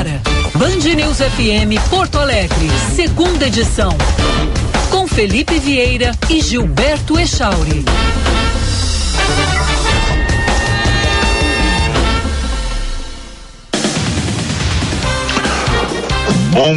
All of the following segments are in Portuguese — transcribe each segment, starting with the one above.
agora. Band News FM Porto Alegre, segunda edição. Com Felipe Vieira e Gilberto Echauri. Bom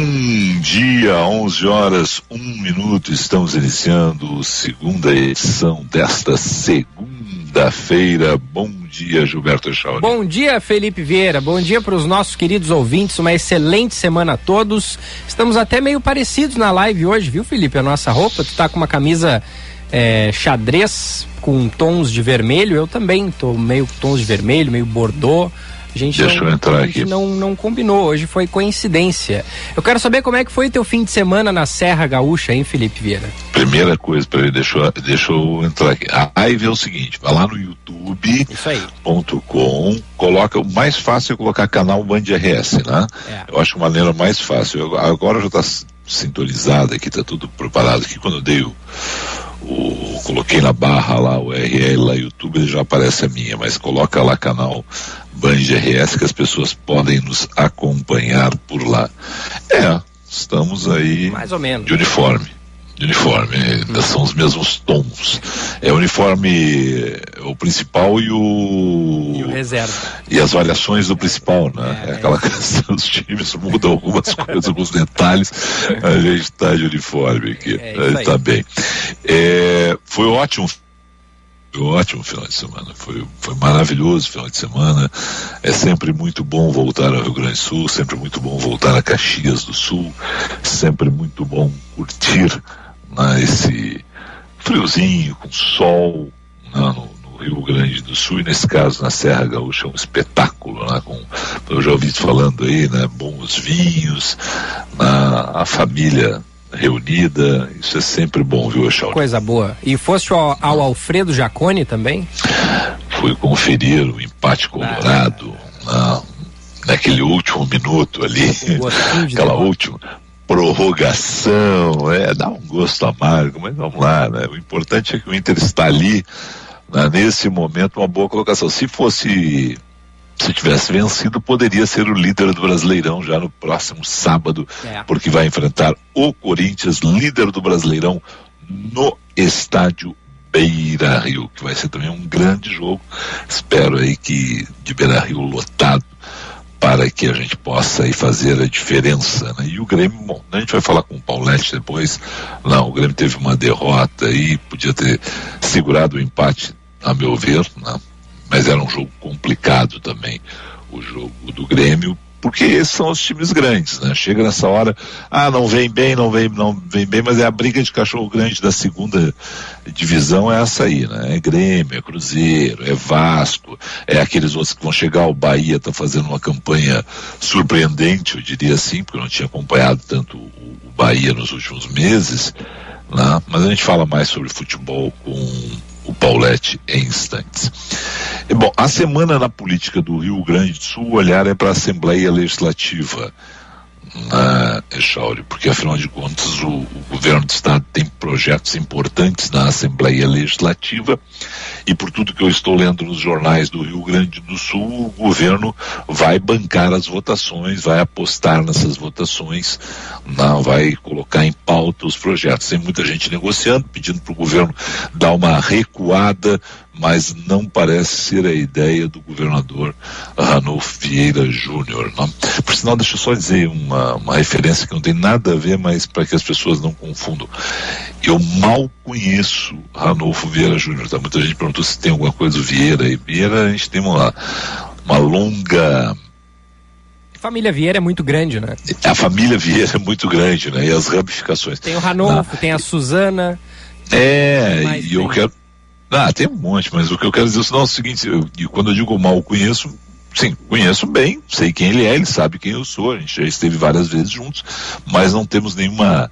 dia, 11 horas, 1 minuto. Estamos iniciando a segunda edição desta segunda-feira. Bom dia, Gilberto Echauri. Bom dia, Felipe Vieira. Bom dia para os nossos queridos ouvintes. Uma excelente semana a todos. Estamos até meio parecidos na live hoje, viu, Felipe? A nossa roupa. Tu tá com uma camisa é, xadrez com tons de vermelho. Eu também tô meio tons de vermelho, meio bordô. A gente, Deixa não, eu entrar aqui. não, não combinou, hoje foi coincidência. Eu quero saber como é que foi teu fim de semana na Serra Gaúcha, hein, Felipe Vieira? Primeira coisa, peraí, deixa, eu- deixa eu entrar aqui. A live é o seguinte: vai lá no youtube.com, coloca. O mais fácil é colocar canal Band RS, né? É. Eu acho a maneira mais fácil. Eu- agora já está sintonizado aqui, está tudo preparado aqui. Quando eu dei o, o- coloquei na barra lá o URL lá YouTube, ele já aparece a minha, mas coloca lá canal Band RS que as pessoas podem nos acompanhar por lá. É, estamos aí Mais ou menos. de uniforme. De uniforme, ainda são os mesmos tons. É o uniforme, é o principal e o. E o reserva. e as variações do principal, né? É, É, aquela questão, os times mudam algumas coisas, alguns detalhes, a gente está de uniforme aqui, É a gente aí. tá bem. É, foi ótimo, foi ótimo final de semana, foi, foi maravilhoso o final de semana, é sempre muito bom voltar ao Rio Grande do Sul, sempre muito bom voltar a Caxias do Sul, sempre muito bom curtir né, esse friozinho, com sol, né, no, no Rio Grande do Sul, e nesse caso na Serra Gaúcha, é um espetáculo, né, com, eu já ouvi falando aí, né, bons vinhos, né, a família reunida, isso é sempre bom, viu, Echauri? Coisa boa. E foste ao, ao Alfredo Jacone também? Fui conferir o empate colorado, na, naquele último minuto ali, aquela última prorrogação, é, dá um gosto amargo, mas vamos lá, né? O importante é que o Inter está ali, né, nesse momento, uma boa colocação. Se fosse, se tivesse vencido, poderia ser o líder do Brasileirão já no próximo sábado, É. porque vai enfrentar o Corinthians, líder do Brasileirão, no estádio Beira Rio, que vai ser também um grande jogo. Espero aí que de Beira Rio lotado para que a gente possa aí fazer a diferença. Né? E o Grêmio, bom, a gente vai falar com o Paulette depois. Não, o Grêmio teve uma derrota aí, podia ter segurado o empate, a meu ver, né? mas era um jogo complicado também, o jogo do Grêmio, porque esses são os times grandes, né? Chega nessa hora, ah, não vem bem, não vem, não vem bem, mas é a briga de cachorro grande da segunda divisão é essa aí, né? É Grêmio, é Cruzeiro, é Vasco, é aqueles outros que vão chegar, o Bahia está fazendo uma campanha surpreendente, eu diria assim, porque eu não tinha acompanhado tanto o, Bahia nos últimos meses, né? Mas a gente fala mais sobre futebol com o Paulette em instantes. E, bom, a semana na política do Rio Grande do Sul, o olhar é para a Assembleia Legislativa na Echauri, porque afinal de contas o, o governo do estado tem projetos importantes na Assembleia Legislativa e por tudo que eu estou lendo nos jornais do Rio Grande do Sul, o governo vai bancar as votações, vai apostar nessas votações, não vai colocar em pauta os projetos. Tem muita gente negociando, pedindo para o governo dar uma recuada, mas não parece ser a ideia do governador Ranolfo Vieira Júnior. Por sinal, deixa eu só dizer uma, uma referência que não tem nada a ver, mas para que as pessoas não confundam. Eu mal conheço Ranolfo Vieira Júnior. Tá? Muita gente perguntou se tem alguma coisa do Vieira. E Vieira, a gente tem uma, uma longa Família Vieira é muito grande, né? a família Vieira é muito grande, né? E as ramificações. Tem o Ranolfo, tem a Suzana. É, e eu tem. quero. Ah, tem um monte, mas o que eu quero dizer é o seguinte, eu, quando eu digo mal conheço, sim, conheço bem, sei quem ele é, ele sabe quem eu sou, a gente já esteve várias vezes juntos, mas não temos nenhuma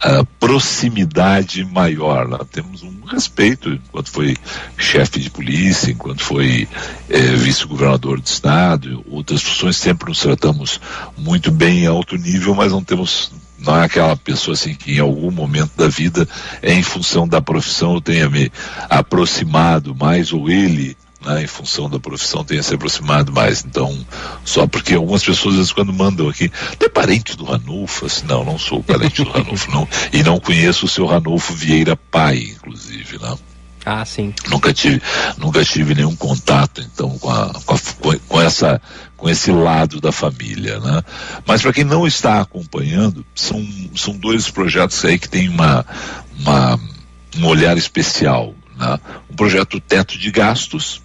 ah, proximidade maior, nós temos um respeito enquanto foi chefe de polícia, enquanto foi eh, vice-governador do estado, outras funções sempre nos tratamos muito bem em alto nível, mas não temos não é aquela pessoa assim que em algum momento da vida é em função da profissão eu tenha me aproximado mais ou ele né, em função da profissão, tenha se aproximado mais. Então, só porque algumas pessoas, às vezes, quando mandam aqui, tem parente do Ranulfo? Assim, não, não sou parente do Ranulfo, não. E não conheço o seu Ranulfo Vieira pai, inclusive, né? Ah, sim. Nunca tive, nunca tive nenhum contato, então, com, a, com, a, com essa, com esse lado da família, né? Mas para quem não está acompanhando, são, são dois projetos aí que tem uma, uma um olhar especial, né? Um projeto teto de gastos,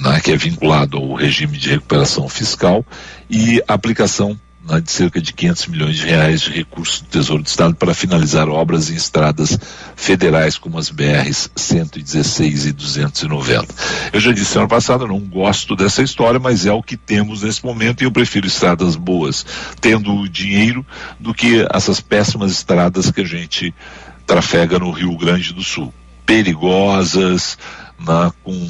né, que é vinculado ao regime de recuperação fiscal e aplicação né, de cerca de 500 milhões de reais de recursos do Tesouro do Estado para finalizar obras em estradas federais como as BRs 116 e 290. Eu já disse ano passado, não gosto dessa história, mas é o que temos nesse momento e eu prefiro estradas boas, tendo dinheiro, do que essas péssimas estradas que a gente trafega no Rio Grande do Sul. Perigosas, né, com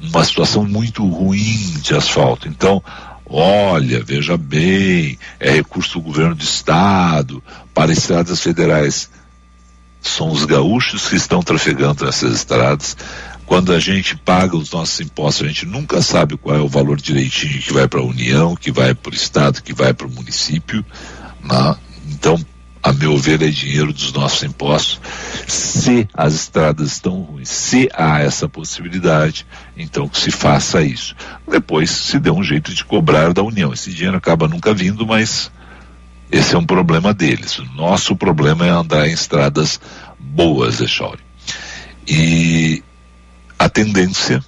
uma situação muito ruim de asfalto. Então, Olha, veja bem, é recurso do governo do estado para estradas federais. São os gaúchos que estão trafegando nessas estradas. Quando a gente paga os nossos impostos, a gente nunca sabe qual é o valor direitinho que vai para a União, que vai para o Estado, que vai para o município. Né? Então, a meu ver, é dinheiro dos nossos impostos. Se as estradas estão ruins, se há essa possibilidade, então que se faça isso. Depois se dê um jeito de cobrar da União. Esse dinheiro acaba nunca vindo, mas esse é um problema deles. O nosso problema é andar em estradas boas, Echauri. E a tendência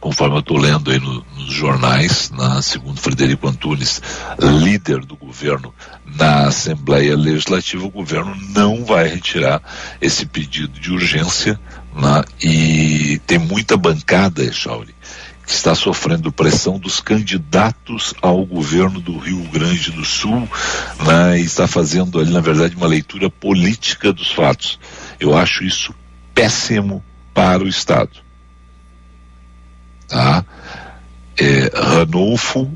conforme eu estou lendo aí no, nos jornais, na, segundo Frederico Antunes, líder do governo na Assembleia Legislativa, o governo não vai retirar esse pedido de urgência né, e tem muita bancada, Chauri, que está sofrendo pressão dos candidatos ao governo do Rio Grande do Sul né, e está fazendo ali, na verdade, uma leitura política dos fatos. Eu acho isso péssimo para o Estado tá? É, Ranolfo,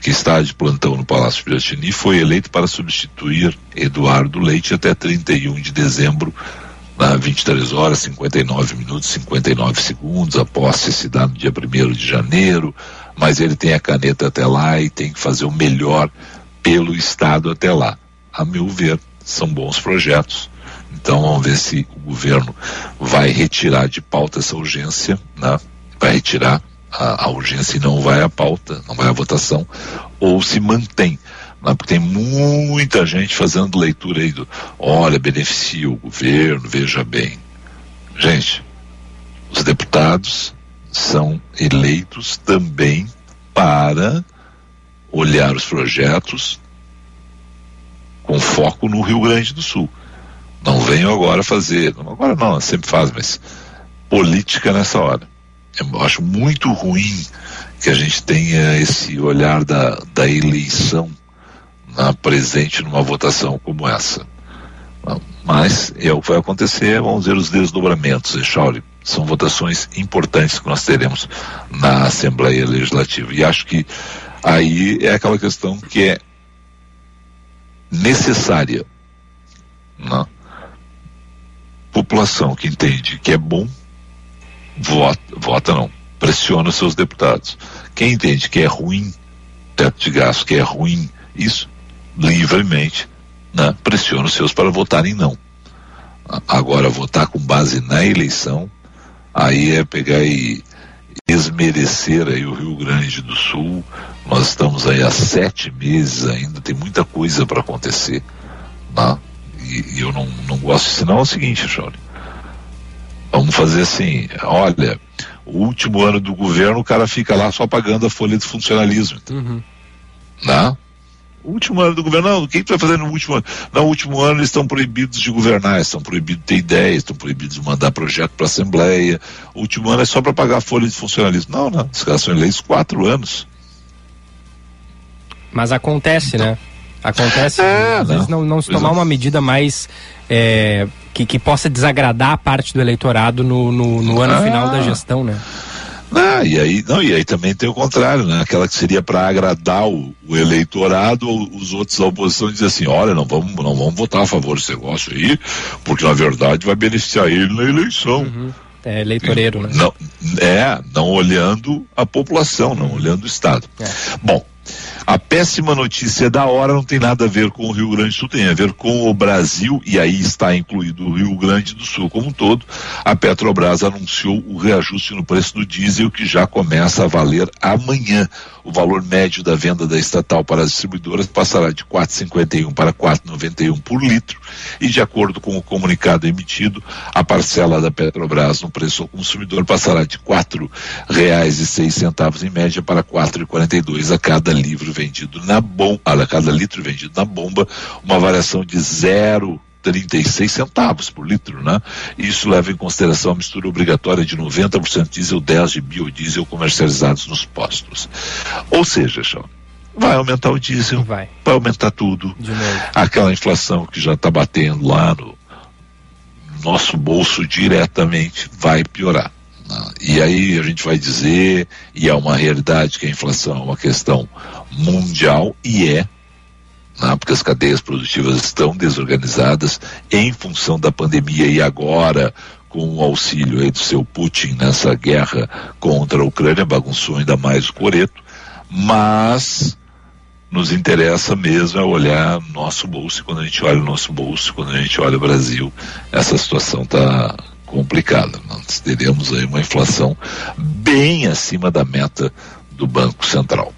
que está de plantão no Palácio Piratini, foi eleito para substituir Eduardo Leite até 31 de dezembro, na 23 horas, 59 minutos, 59 segundos. A posse se dá no dia 1 de janeiro, mas ele tem a caneta até lá e tem que fazer o melhor pelo Estado até lá. A meu ver, são bons projetos. Então vamos ver se o governo vai retirar de pauta essa urgência, né? Vai retirar a, a, urgência e não vai à pauta, não vai à votação, ou se mantém. Porque tem muita gente fazendo leitura aí do olha, beneficia o governo, veja bem. Gente, os deputados são eleitos também para olhar os projetos com foco no Rio Grande do Sul. Não venham agora fazer, agora não, sempre faz, mas política nessa hora eu acho muito ruim que a gente tenha esse olhar da, da eleição na, presente numa votação como essa. Mas é o que vai acontecer, vamos ver os desdobramentos, Echauri. São votações importantes que nós teremos na Assembleia Legislativa. E acho que aí é aquela questão que é necessária. Né? População que entende que é bom vota, vota não, pressiona os seus deputados. Quem entende que é ruim teto de gasto, que é ruim isso, livremente, né, pressiona os seus para votarem não. Agora, votar com base na eleição, aí é pegar e esmerecer aí o Rio Grande do Sul. Nós estamos aí há sete meses ainda, tem muita coisa para acontecer. Né? E, e, eu não, não gosto ensinar é o seguinte, Chore. Vamos fazer assim, olha, o último ano do governo o cara fica lá só pagando a folha de funcionalismo. Uhum. Né? O último ano do governo, não, o que, que tu vai fazer no último ano? No último ano eles estão proibidos de governar, estão proibidos de ter ideias, estão proibidos de mandar projeto para a Assembleia. O último ano é só para pagar a folha de funcionalismo. Não, não, os caras são eleitos quatro anos. Mas acontece, então, né? Acontece, é, às não, vezes não, não se tomar uma medida mais é, que, que possa desagradar a parte do eleitorado no, no, no ano ah. final da gestão, né? Ah, e aí, não, e aí também tem o contrário, né? Aquela que seria para agradar o, o, eleitorado, os outros da oposição dizem assim, olha, não vamos, não vamos votar a favor desse negócio aí, porque na verdade vai beneficiar ele na eleição. Uhum. é eleitoreiro, né? Não, é, não olhando a população, não olhando o Estado. É. Bom, a péssima notícia da hora não tem nada a ver com o Rio Grande do Sul, tem a ver com o Brasil, e aí está incluído o Rio Grande do Sul como um todo. A Petrobras anunciou o reajuste no preço do diesel que já começa a valer amanhã. O valor médio da venda da estatal para as distribuidoras passará de 4,51 para 4,91 por litro, e de acordo com o comunicado emitido, a parcela da Petrobras no preço ao consumidor passará de R$ reais e seis centavos em média para 4,42 a cada livro vendido na bomba, a cada litro vendido na bomba, uma variação de 0,36 centavos por litro, né? Isso leva em consideração a mistura obrigatória de 90% diesel, 10 de biodiesel comercializados nos postos. Ou seja, Chão, vai aumentar o diesel, vai, vai aumentar tudo. Aquela inflação que já está batendo lá no nosso bolso diretamente vai piorar. E aí a gente vai dizer, e é uma realidade que a inflação é uma questão mundial, e é, né, porque as cadeias produtivas estão desorganizadas em função da pandemia e agora com o auxílio aí do seu Putin nessa guerra contra a Ucrânia, bagunçou ainda mais o coreto, mas nos interessa mesmo é olhar nosso bolso, quando a gente olha o nosso bolso, quando a gente olha o Brasil, essa situação está complicada. Nós teremos aí uma inflação bem acima da meta do Banco Central.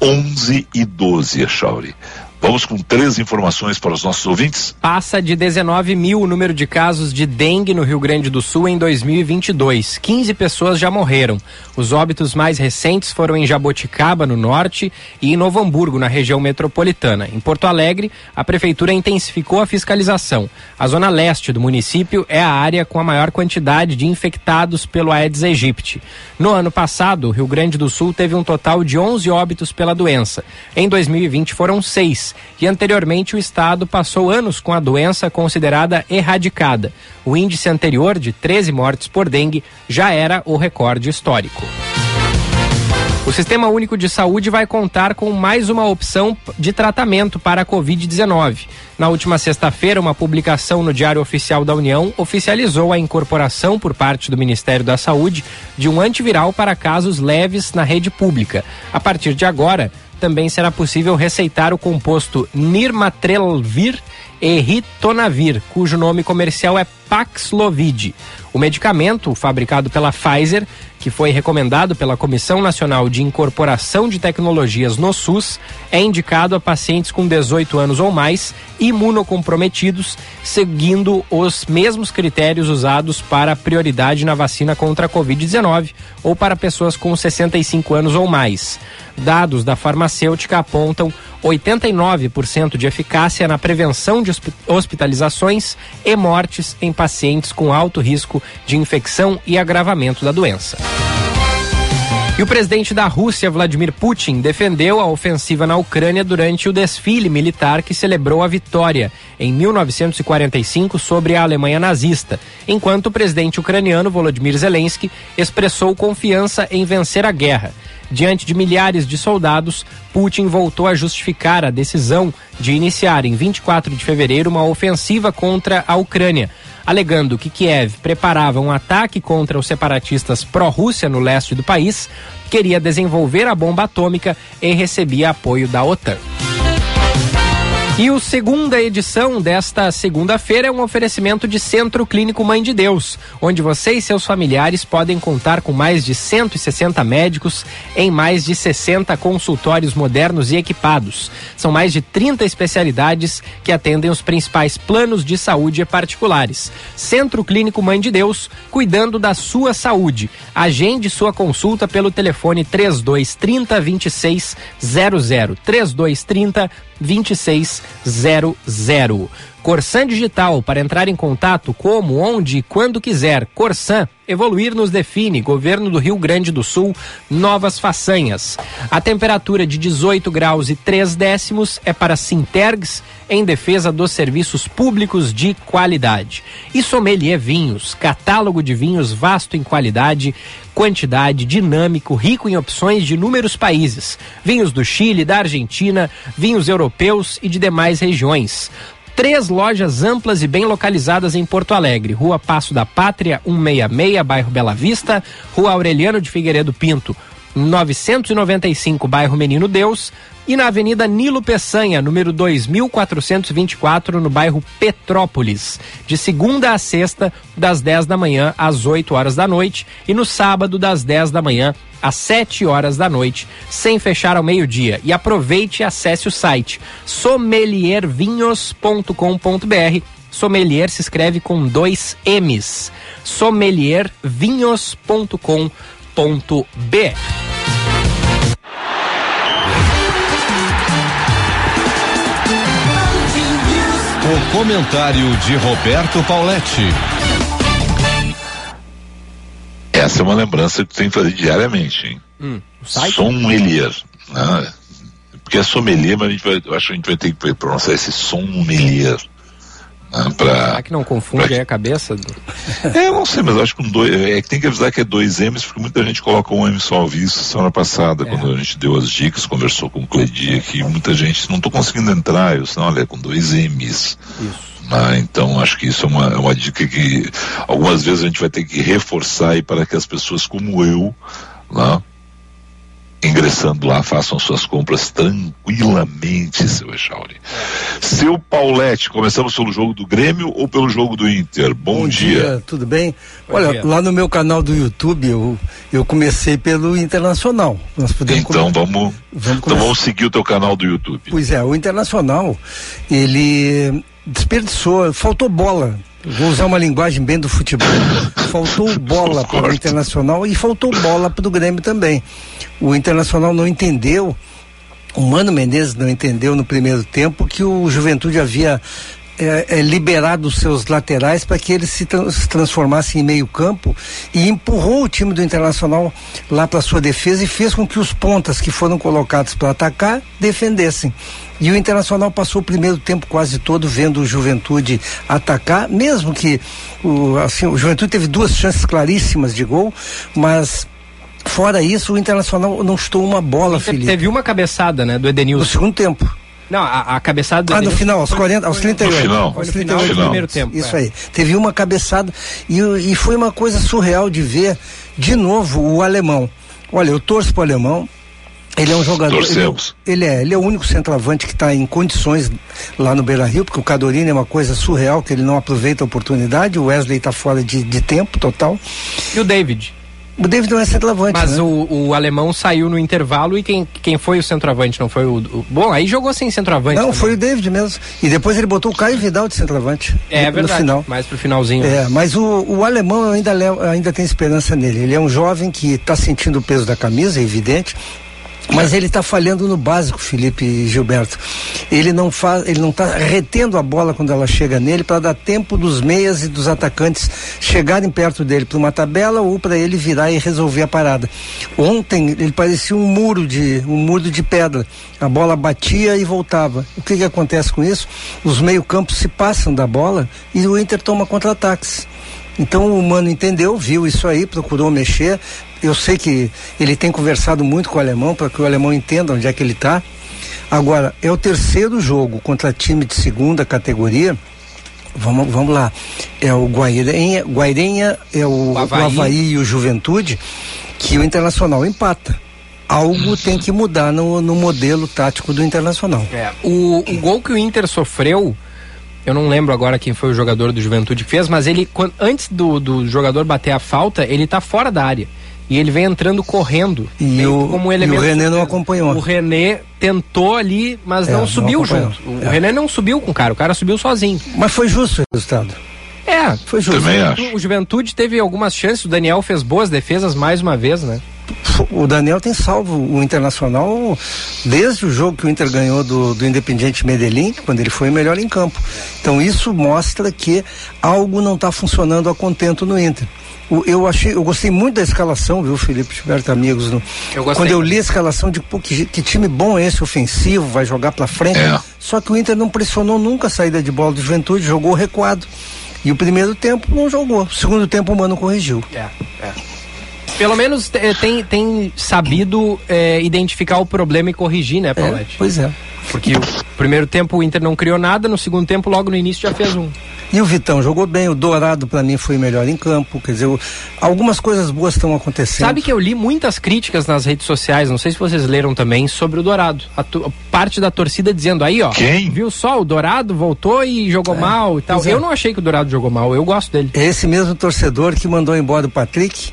11 e 12, Echauri. Vamos com três informações para os nossos ouvintes. Passa de 19 mil o número de casos de dengue no Rio Grande do Sul em 2022. 15 pessoas já morreram. Os óbitos mais recentes foram em Jaboticaba, no norte, e em Novo Hamburgo, na região metropolitana. Em Porto Alegre, a prefeitura intensificou a fiscalização. A zona leste do município é a área com a maior quantidade de infectados pelo Aedes aegypti. No ano passado, o Rio Grande do Sul teve um total de 11 óbitos pela doença. Em 2020 foram seis e anteriormente o estado passou anos com a doença considerada erradicada. O índice anterior de 13 mortes por dengue já era o recorde histórico. O Sistema Único de Saúde vai contar com mais uma opção de tratamento para a Covid-19. Na última sexta-feira, uma publicação no Diário Oficial da União oficializou a incorporação por parte do Ministério da Saúde de um antiviral para casos leves na rede pública. A partir de agora, também será possível receitar o composto Nirmatrelvir e Ritonavir, cujo nome comercial é Paxlovid. O medicamento, fabricado pela Pfizer, que foi recomendado pela Comissão Nacional de Incorporação de Tecnologias no SUS, é indicado a pacientes com 18 anos ou mais imunocomprometidos, seguindo os mesmos critérios usados para prioridade na vacina contra a Covid-19 ou para pessoas com 65 anos ou mais. Dados da farmacêutica apontam 89% de eficácia na prevenção de hospitalizações e mortes em pacientes com alto risco de infecção e agravamento da doença. E o presidente da Rússia, Vladimir Putin, defendeu a ofensiva na Ucrânia durante o desfile militar que celebrou a vitória em 1945 sobre a Alemanha nazista, enquanto o presidente ucraniano Volodymyr Zelensky expressou confiança em vencer a guerra. Diante de milhares de soldados, Putin voltou a justificar a decisão de iniciar em 24 de fevereiro uma ofensiva contra a Ucrânia alegando que Kiev preparava um ataque contra os separatistas pró-Rússia no leste do país, queria desenvolver a bomba atômica e recebia apoio da OTAN. E o segunda edição desta segunda-feira é um oferecimento de Centro Clínico Mãe de Deus, onde você e seus familiares podem contar com mais de 160 médicos em mais de 60 consultórios modernos e equipados. São mais de 30 especialidades que atendem os principais planos de saúde particulares. Centro Clínico Mãe de Deus, cuidando da sua saúde. Agende sua consulta pelo telefone 3230 2600. 3230 2600. Corsan Digital, para entrar em contato como, onde e quando quiser. Corsan, evoluir nos define. Governo do Rio Grande do Sul, novas façanhas. A temperatura de 18 graus e 3 décimos é para Sintergs, em defesa dos serviços públicos de qualidade. E Sommelier Vinhos, catálogo de vinhos vasto em qualidade, quantidade, dinâmico, rico em opções de inúmeros países. Vinhos do Chile, da Argentina, vinhos europeus e de demais regiões Três lojas amplas e bem localizadas em Porto Alegre. Rua Passo da Pátria, 166, bairro Bela Vista. Rua Aureliano de Figueiredo Pinto, 995, bairro Menino Deus e na Avenida Nilo Peçanha, número 2424, no bairro Petrópolis, de segunda a sexta, das 10 da manhã às 8 horas da noite e no sábado das 10 da manhã às 7 horas da noite, sem fechar ao meio-dia. E aproveite e acesse o site sommeliervinhos.com.br. Sommelier se escreve com dois M's. sommeliervinhos.com.br. O comentário de Roberto Pauletti. Essa é uma lembrança que tu tem que fazer diariamente, hein? Hum, sommelier. Né? Porque é sommelier, mas a gente vai, eu acho que a gente vai ter que pronunciar esse sommelier. Né? Pra, Será que não confunde pra... aí a cabeça? Do... É, eu não sei, mas acho que um dois, é que tem que avisar que é dois M's, porque muita gente coloca um M só ao visto semana passada, é. quando a gente deu as dicas, conversou com o Cledi aqui, muita gente não estou conseguindo entrar, eu disse, olha, é com dois M's. Isso. Ah, então acho que isso é uma, é uma dica que algumas vezes a gente vai ter que reforçar aí para que as pessoas como eu, lá, ingressando lá, façam suas compras tranquilamente, seu Echauri. Seu Paulette, começamos pelo jogo do Grêmio ou pelo jogo do Inter? Bom, Bom dia. dia. Tudo bem? Bom Olha, dia. lá no meu canal do YouTube eu, eu comecei pelo Internacional. Nós podemos então vamos, vamos, então vamos seguir o teu canal do YouTube. Pois é, o Internacional, ele desperdiçou, faltou bola. Vou usar uma linguagem bem do futebol. Faltou bola para o Internacional e faltou bola para o Grêmio também. O Internacional não entendeu, o Mano Menezes não entendeu no primeiro tempo que o Juventude havia é, é, liberado os seus laterais para que eles se, tra se transformassem em meio campo e empurrou o time do Internacional lá para sua defesa e fez com que os pontas que foram colocados para atacar defendessem. E o Internacional passou o primeiro tempo quase todo vendo o Juventude atacar, mesmo que o, assim, o Juventude teve duas chances claríssimas de gol, mas fora isso o Internacional não chutou uma bola, Felipe. Teve uma cabeçada, né, do Edenilson. No segundo tempo. Não, a, a cabeçada do Ah, no final, aos 40, aos 38. No final. Aos 38 do primeiro tempo. Isso é. aí. Teve uma cabeçada e, e foi uma coisa surreal de ver de novo o alemão. Olha, eu torço pro alemão, ele é um jogador. Ele, é ele, é, ele é o único centroavante que está em condições lá no Beira Rio, porque o Cadorini é uma coisa surreal, que ele não aproveita a oportunidade. O Wesley está fora de, de tempo total. E o David? O David não é centroavante. Mas né? o, o alemão saiu no intervalo e quem, quem foi o centroavante? Não foi o, o. Bom, aí jogou sem centroavante. Não, também. foi o David mesmo. E depois ele botou o Caio Vidal de centroavante. É no, verdade. No final. Mais pro finalzinho. É, mas o, o alemão ainda, ainda tem esperança nele. Ele é um jovem que está sentindo o peso da camisa, é evidente. Mas ele está falhando no básico, Felipe Gilberto. Ele não faz, ele não está retendo a bola quando ela chega nele para dar tempo dos meias e dos atacantes chegarem perto dele para uma tabela ou para ele virar e resolver a parada. Ontem ele parecia um muro de um muro de pedra. A bola batia e voltava. O que que acontece com isso? Os meio-campos se passam da bola e o Inter toma contra-ataques. Então o Mano entendeu, viu isso aí, procurou mexer. Eu sei que ele tem conversado muito com o alemão para que o alemão entenda onde é que ele está. Agora, é o terceiro jogo contra time de segunda categoria. Vamos, vamos lá. É o Guairenha, Guairenha é o, o, Havaí. o Havaí e o Juventude, que o Internacional empata algo tem que mudar no, no modelo tático do Internacional. É, o, o, gol que o Inter sofreu eu não lembro agora quem foi o jogador do Juventude que fez, mas ele, quando, antes do, do jogador bater a falta, ele tá fora da área. E ele vem entrando correndo. E, o, como um e o René não acompanhou. O René tentou ali, mas é, não subiu não junto. O é. René não subiu com o cara, o cara subiu sozinho. Mas foi justo o resultado. É, foi justo. Também acho. O Juventude teve algumas chances, o Daniel fez boas defesas mais uma vez, né? o Daniel tem salvo o Internacional desde o jogo que o Inter ganhou do, do Independiente Medellín, quando ele foi melhor em campo. Então isso mostra que algo não está funcionando a contento no Inter. Eu achei, eu gostei muito da escalação, viu, Felipe Tiberto, amigos. No, eu quando eu li a escalação de pô, que, que, time bom é esse, ofensivo, vai jogar para frente. É. Só que o Inter não pressionou nunca a saída de bola do Juventude, jogou recuado. E o primeiro tempo não jogou. O segundo tempo o Mano corrigiu. É, é. Pelo menos tem, tem sabido é, identificar o problema e corrigir, né, Paulette? É, pois é. Porque o primeiro tempo o Inter não criou nada, no segundo tempo, logo no início, já fez um. E o Vitão jogou bem, o Dourado para mim foi melhor em campo, quer dizer, algumas coisas boas estão acontecendo. Sabe que eu li muitas críticas nas redes sociais, não sei se vocês leram também, sobre o Dourado. A parte da torcida dizendo aí, ó. Quem? Viu só, o Dourado voltou e jogou é, mal e tal. É. Eu não achei que o Dourado jogou mal, eu gosto dele. É esse mesmo torcedor que mandou embora o Patrick,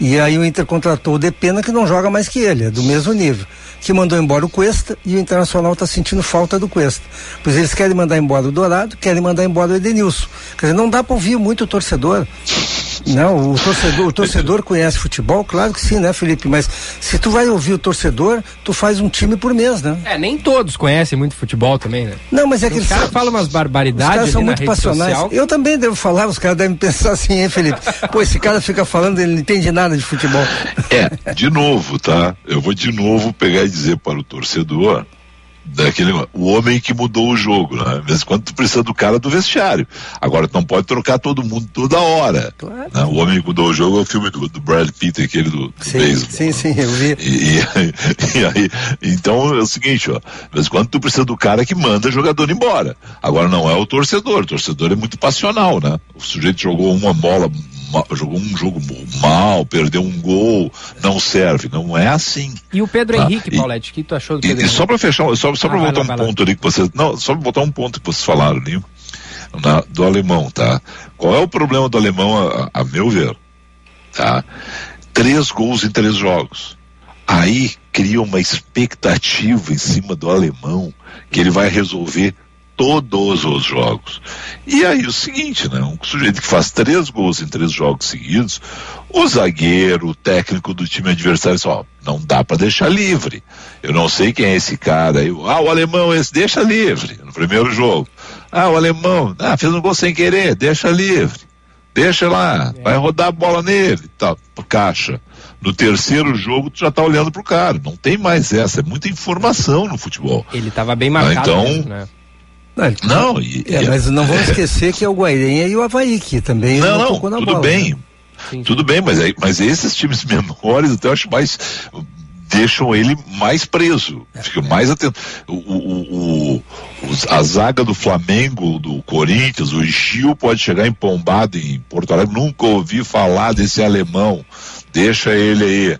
e aí o Inter contratou o Depena, que não joga mais que ele, é do mesmo nível. Que mandou embora o Cuesta e o Internacional está sentindo falta do Cuesta. Pois eles querem mandar embora o Dourado, querem mandar embora o Edenilson. Quer dizer, não dá para ouvir muito o torcedor. Não, o torcedor, o torcedor conhece futebol, claro que sim, né, Felipe? Mas se tu vai ouvir o torcedor, tu faz um time por mês, né? É, nem todos conhecem muito futebol também, né? Não, mas é que os caras falam umas barbaridades. Os caras são muito passionais. Social. Eu também devo falar, os caras devem pensar assim, hein, Felipe? Pô, esse cara fica falando, ele não entende nada de futebol. É, de novo, tá? Eu vou de novo pegar e dizer para o torcedor daquele o homem que mudou o jogo, né? De vez em quando tu precisa do cara do vestiário. Agora tu não pode trocar todo mundo toda hora. Claro. Né? O homem que mudou o jogo é o filme do, do Brad Pitt, aquele do, do sim. Sim, né? sim, eu vi. E, e, e, aí, então é o seguinte, ó, em quando tu precisa do cara que manda o jogador embora. Agora não é o torcedor, o torcedor é muito passional, né? O sujeito jogou uma bola jogou um jogo mal, perdeu um gol, não serve. Não é assim. E o Pedro tá? Henrique, Paulette, o que tu achou do Pedro e, Henrique? Só para fechar, só, só ah, para voltar lá, um ponto lá. ali que vocês. Não, só para botar um ponto que vocês falaram ali, na, do alemão, tá? Qual é o problema do alemão, a, a meu ver? Tá? Três gols em três jogos. Aí cria uma expectativa em cima do alemão que ele vai resolver todos os jogos. E aí o seguinte, né? Um sujeito que faz três gols em três jogos seguidos, o zagueiro, o técnico do time adversário, só não dá para deixar livre. Eu não sei quem é esse cara aí. Ah, o alemão esse deixa livre no primeiro jogo. Ah, o alemão, ah, fez um gol sem querer, deixa livre. Deixa lá, é. vai rodar a bola nele, tá, caixa. No terceiro jogo, tu já tá olhando pro cara. Não tem mais essa, é muita informação no futebol. Ele tava bem marcado então, mesmo, né? Não, não e, é, mas não vamos esquecer que é o Guairenha e o Havaí que também não, não, tudo bola, bem. Né? Tudo bem, mas, aí, mas esses times menores até eu acho mais deixam ele mais preso, é, fica mais atento. O, o, o, a zaga do Flamengo, do Corinthians, o Gil pode chegar empombado em Porto Alegre, nunca ouvi falar desse alemão, deixa ele aí.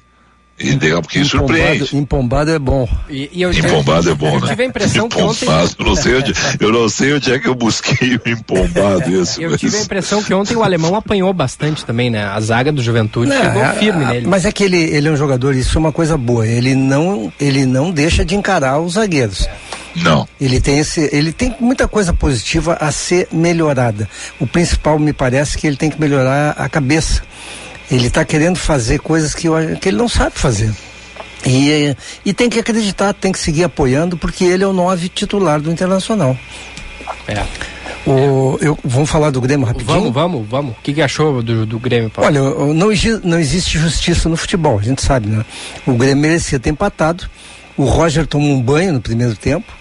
E legal, porque empombado, surpreende. Empombado é bom. E, e eu, empombado é bom, eu né? tive a impressão empombado, que ontem... eu, não sei onde, eu não sei onde é que eu busquei o empombado esse. Eu mas... tive a impressão que ontem o alemão apanhou bastante também, né? A zaga do Juventude não, chegou firme nele. Mas é que ele, ele é um jogador, isso é uma coisa boa. Ele não, ele não deixa de encarar os zagueiros. Não. Ele tem esse, ele tem muita coisa positiva a ser melhorada. O principal me parece que ele tem que melhorar a cabeça. Ele está querendo fazer coisas que, eu, que ele não sabe fazer. E, e tem que acreditar, tem que seguir apoiando, porque ele é o nove titular do Internacional. É. O, eu, vamos falar do Grêmio rapidinho? Vamos, vamos, vamos. O que, que achou do, do Grêmio, Paulo? Olha, não, não existe justiça no futebol, a gente sabe, né? O Grêmio merecia ter empatado. O Roger tomou um banho no primeiro tempo.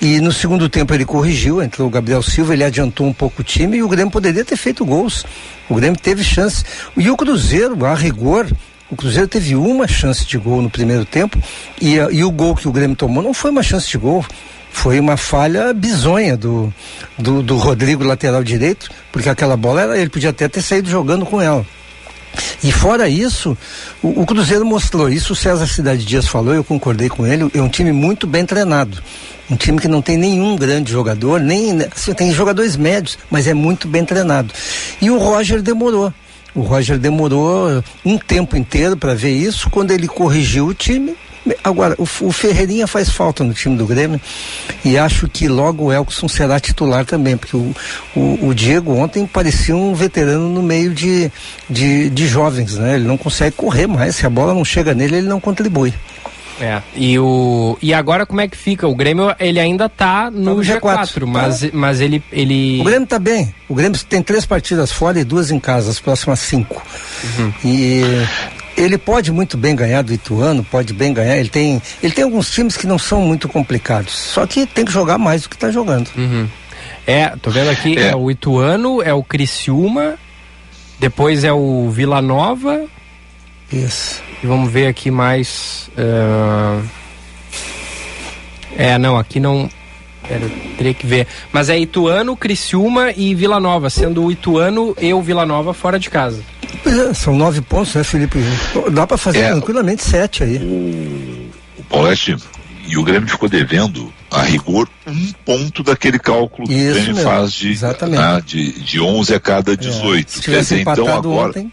E no segundo tempo ele corrigiu, entrou o Gabriel Silva, ele adiantou um pouco o time e o Grêmio poderia ter feito gols. O Grêmio teve chance. E o Cruzeiro, a rigor, o Cruzeiro teve uma chance de gol no primeiro tempo e, e o gol que o Grêmio tomou não foi uma chance de gol, foi uma falha bizonha do, do, do Rodrigo, lateral direito, porque aquela bola era, ele podia até ter saído jogando com ela. E fora isso, o, o, Cruzeiro mostrou isso, o César Cidade Dias falou, eu concordei com ele, é um time muito bem treinado. Um time que não tem nenhum grande jogador, nem assim, tem jogadores médios, mas é muito bem treinado. E o Roger demorou. O Roger demorou um tempo inteiro para ver isso. Quando ele corrigiu o time, Agora, o, o, Ferreirinha faz falta no time do Grêmio e acho que logo o Elkson será titular também, porque o, o, o Diego ontem parecia um veterano no meio de, de, de, jovens, né? Ele não consegue correr mais, se a bola não chega nele, ele não contribui. É, e, o, e agora como é que fica? O Grêmio, ele ainda tá no, tá no G4, G4, mas, tá. mas ele, ele... O Grêmio tá bem. O Grêmio tem três partidas fora e duas em casa, as próximas cinco. Uhum. E ele pode muito bem ganhar do Ituano, pode bem ganhar. Ele tem, ele tem alguns times que não são muito complicados. Só que tem que jogar mais do que está jogando. Uhum. É, tô vendo aqui, é. é. o Ituano, é o Criciúma, depois é o Vila Nova. Isso. E vamos ver aqui mais. Uh... É, não, aqui não. Pera, eu teria que ver. Mas é Ituano, Criciúma e Vila Nova, sendo o Ituano e o Vila Nova fora de casa. É, são nove pontos, né, Felipe? Dá para fazer é, tranquilamente sete aí. O, o Paulette e o Grêmio ficou devendo, a rigor, um ponto daquele cálculo que Isso o Grêmio mesmo, faz de, né, de, de 11 a cada 18. É, Quer dizer, então agora. Ontem...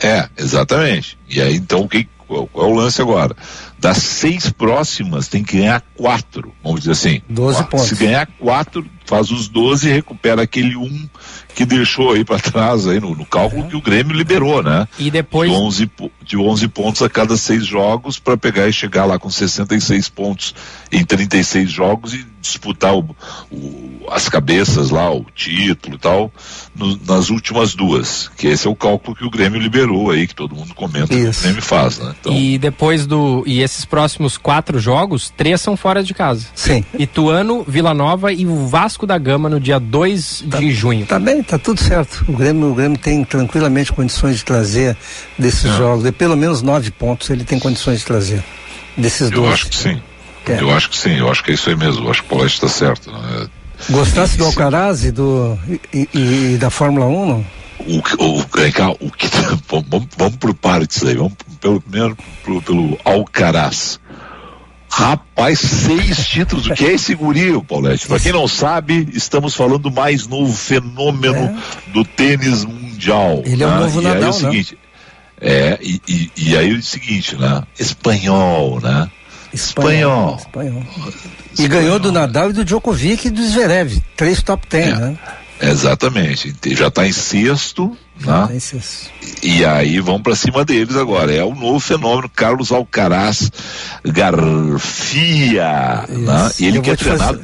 É, exatamente. E aí então que, qual, qual é o lance agora? Das seis próximas tem que ganhar quatro, vamos dizer assim. 12 pontos. Se ganhar quatro, faz os 12 e recupera aquele um que deixou aí para trás aí no, no cálculo é. que o Grêmio liberou, né? E depois de 11, de 11 pontos a cada seis jogos para pegar e chegar lá com 66 pontos em 36 jogos e disputar o, o, as cabeças lá, o título e tal, no, nas últimas duas. Que esse é o cálculo que o Grêmio liberou aí, que todo mundo comenta Isso. que o Grêmio faz, né? Então... E depois do. E esses próximos quatro jogos, três são fora de casa. Sim. Ituano, Vila Nova e o Vasco da Gama no dia 2 tá, de junho. Tá bem, tá tudo certo. O Grêmio, o Grêmio tem tranquilamente condições de trazer desses é. jogos. De pelo menos nove pontos ele tem condições de trazer. Desses Eu dois. acho que sim. É. Eu acho que sim, eu acho que é isso aí mesmo. Eu acho que o Paulete está certo. Né? Gostasse do Alcaraz e, do, e, e, da Fórmula 1, não? O, o, o, o que vamos, vamos por partes aí, vamos pelo primeiro pelo, pelo Alcaraz. Rapaz, seis títulos, o que é esse guri, Paulette? Para quem não sabe, estamos falando do mais novo fenômeno é. do tênis mundial. Ele né? é o né? novo e Nadal, aí é o seguinte, né? É, e, e, e, aí é o seguinte, né? Espanhol, né? Espanhol. Espanhol. E ganhou do Nadal e do Djokovic e do Zverev. Três top ten, é, né? Exatamente. Já está em sexto. Já né? Tá em sexto. E, e aí vão para cima deles agora. É o novo fenômeno Carlos Alcaraz Garfia. Né? E ele. Fazer,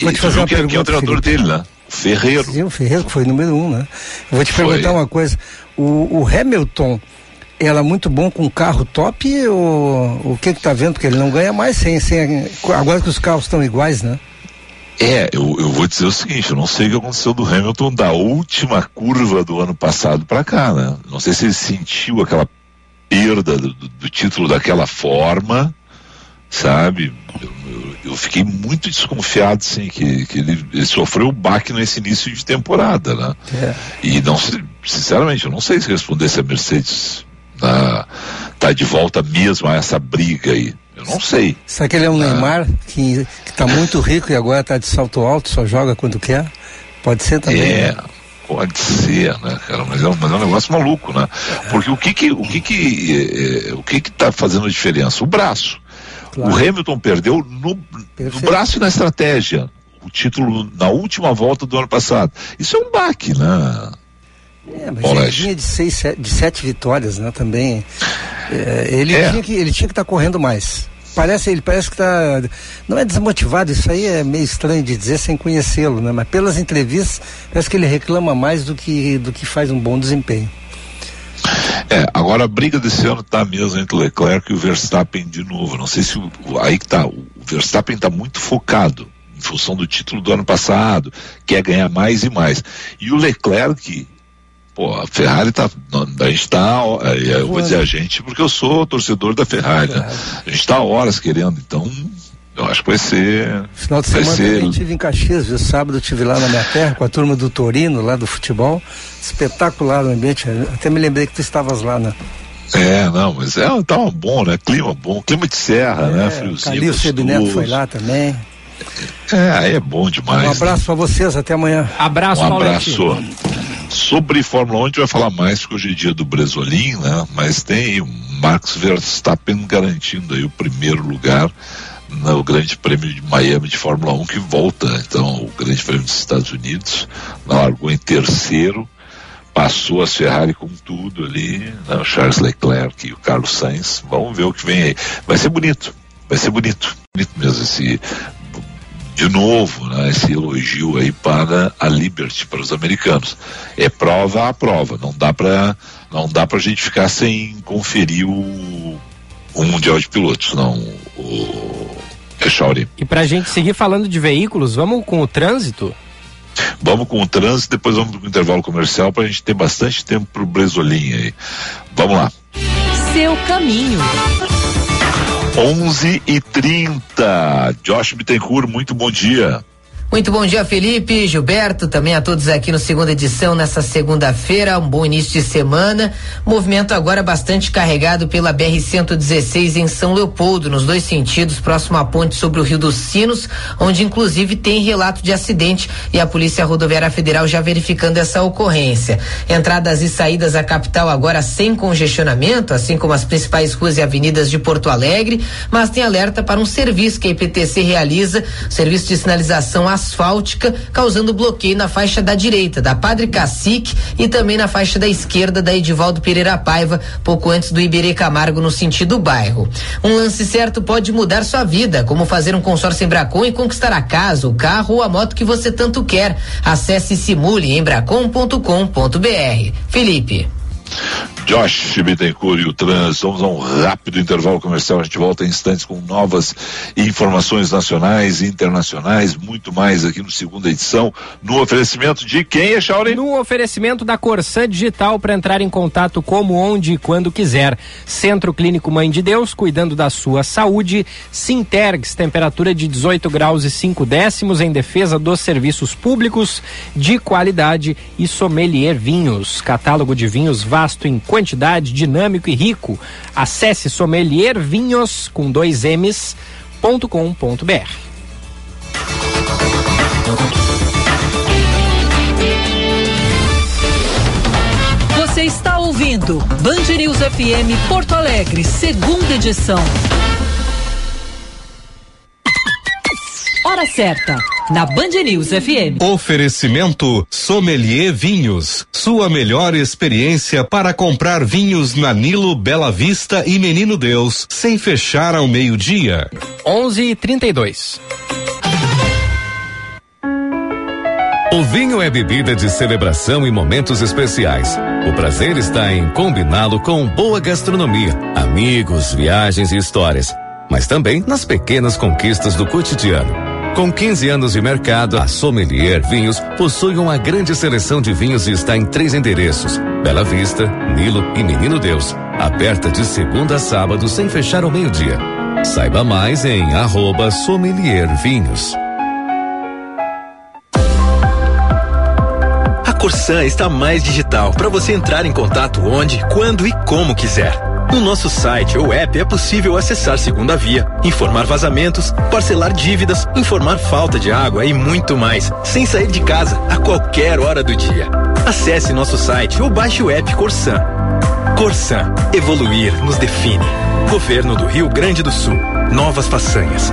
vou te fazer pergunta, que é o treinador Felipe. dele, né? Ferreiro. Sim, o Ferreiro que foi número um, né? Eu vou te foi. perguntar uma coisa. O, o Hamilton ela é muito bom com carro top ou o que que tá vendo? Porque ele não ganha mais sem, sem agora que os carros estão iguais, né? É, eu, eu vou dizer o seguinte, eu não sei o que aconteceu do Hamilton da última curva do ano passado para cá, né? Não sei se ele sentiu aquela perda do, do, título daquela forma, sabe? Eu, eu, eu, fiquei muito desconfiado, sim, que, que ele, ele sofreu o baque nesse início de temporada, né? É. E não, sinceramente, eu não sei se responder se a Mercedes tá, tá de volta mesmo a essa briga aí. Eu não sei. Será que ele é um ah. Neymar que, que tá muito rico e agora tá de salto alto, só joga quando quer? Pode ser também. É. Né? Pode ser, né, cara? Mas é, um, mas é um negócio maluco, né? Porque o que que, o que que, é, o que que tá fazendo a diferença? O braço. Claro. O Hamilton perdeu no, no braço e na estratégia. O título na última volta do ano passado. Isso é um baque, né? É, mas ele vinha de, seis, sete, de sete vitórias, né? Também. É, ele, é. Tinha que, ele tinha que estar tá correndo mais. Parece, ele parece que está. Não é desmotivado, isso aí é meio estranho de dizer sem conhecê-lo, né? Mas pelas entrevistas, parece que ele reclama mais do que, do que faz um bom desempenho. É, agora a briga desse ano está mesmo entre o Leclerc e o Verstappen de novo. Não sei se o, aí que tá. O Verstappen está muito focado em função do título do ano passado, quer ganhar mais e mais. E o Leclerc Pô, a Ferrari tá. A gente tá. Eu vou dizer a gente porque eu sou torcedor da Ferrari, né? A gente tá horas querendo, então. Eu acho que vai ser. Final de semana ser... eu estive em Caxias, viu? Sábado eu estive lá na minha terra com a turma do Torino, lá do futebol. Espetacular o ambiente. Até me lembrei que tu estavas lá, né? É, não, mas é, tá bom, né? Clima bom, clima de serra, né? é, né? Friozinho. Calil Sebineto foi lá também. É, aí é bom demais. Um abraço né? para vocês, até amanhã. Abraço, Um abraço. Sobre Fórmula 1 a gente vai falar mais que hoje é dia do Bresolim, né? Mas tem o Max Verstappen garantindo aí o primeiro lugar no Grande Prêmio de Miami de Fórmula 1 que volta, então, o Grande Prêmio dos Estados Unidos, largou em terceiro, passou a Ferrari com tudo ali, né? o Charles Leclerc e o Carlos Sainz, vamos ver o que vem aí. Vai ser bonito, vai ser bonito, bonito mesmo esse de novo, né, esse elogio aí para a Liberty, para os americanos. É prova a prova, não dá para não dá para a gente ficar sem conferir o, o Mundial de Pilotos, não, o Echauri. E para a gente seguir falando de veículos, vamos com o trânsito? Vamos com o trânsito, depois vamos para o intervalo comercial para a gente ter bastante tempo para o Bresolim aí. Vamos lá. Seu caminho. 11 e 30 Josh Bittencourt, muito bom dia. Muito bom dia, Felipe, Gilberto, também a todos aqui no segunda edição, nessa segunda-feira, um bom início de semana. Movimento agora bastante carregado pela BR-116 em São Leopoldo, nos dois sentidos, próximo à ponte sobre o Rio dos Sinos, onde inclusive tem relato de acidente e a Polícia Rodoviária Federal já verificando essa ocorrência. Entradas e saídas à capital agora sem congestionamento, assim como as principais ruas e avenidas de Porto Alegre, mas tem alerta para um serviço que a IPTC realiza, serviço de sinalização asfáltica, causando bloqueio na faixa da direita da Padre Cacique e também na faixa da esquerda da Edivaldo Pereira Paiva, pouco antes do Iberê Camargo no sentido bairro. Um lance certo pode mudar sua vida, como fazer um consórcio Embracon e conquistar a casa, o carro ou a moto que você tanto quer. Acesse simule embracon.com.br. Felipe. Josh Bittencourt e o Trans. Vamos a um rápido intervalo comercial. A gente volta em instantes com novas informações nacionais e internacionais, muito mais aqui no segunda edição, no oferecimento de quem, é Shaolin? No oferecimento da Corsã Digital para entrar em contato como, onde e quando quiser. Centro Clínico Mãe de Deus, cuidando da sua saúde. Sintergs, temperatura de 18 graus e 5 décimos em defesa dos serviços públicos de qualidade e sommelier vinhos. Catálogo de vinhos vasto em quantidade quantidade, dinâmico e rico. Acesse sommeliervinhos com dois M's ponto com ponto br. Você está ouvindo Band News FM Porto Alegre, segunda edição. Hora certa, na Band News FM. Oferecimento Sommelier Vinhos. Sua melhor experiência para comprar vinhos na Nilo, Bela Vista e Menino Deus, sem fechar ao meio-dia. 11:32. O vinho é bebida de celebração e momentos especiais. O prazer está em combiná-lo com boa gastronomia, amigos, viagens e histórias, mas também nas pequenas conquistas do cotidiano. Com 15 anos de mercado, a Sommelier Vinhos possui uma grande seleção de vinhos e está em três endereços: Bela Vista, Nilo e Menino Deus. Aberta de segunda a sábado sem fechar ao meio-dia. Saiba mais em arroba Sommelier Vinhos. A Corsan está mais digital para você entrar em contato onde, quando e como quiser. No nosso site ou app é possível acessar segunda via, informar vazamentos, parcelar dívidas, informar falta de água e muito mais, sem sair de casa a qualquer hora do dia. Acesse nosso site ou baixe o app Corsan. Corsan, evoluir nos define. Governo do Rio Grande do Sul. Novas façanhas.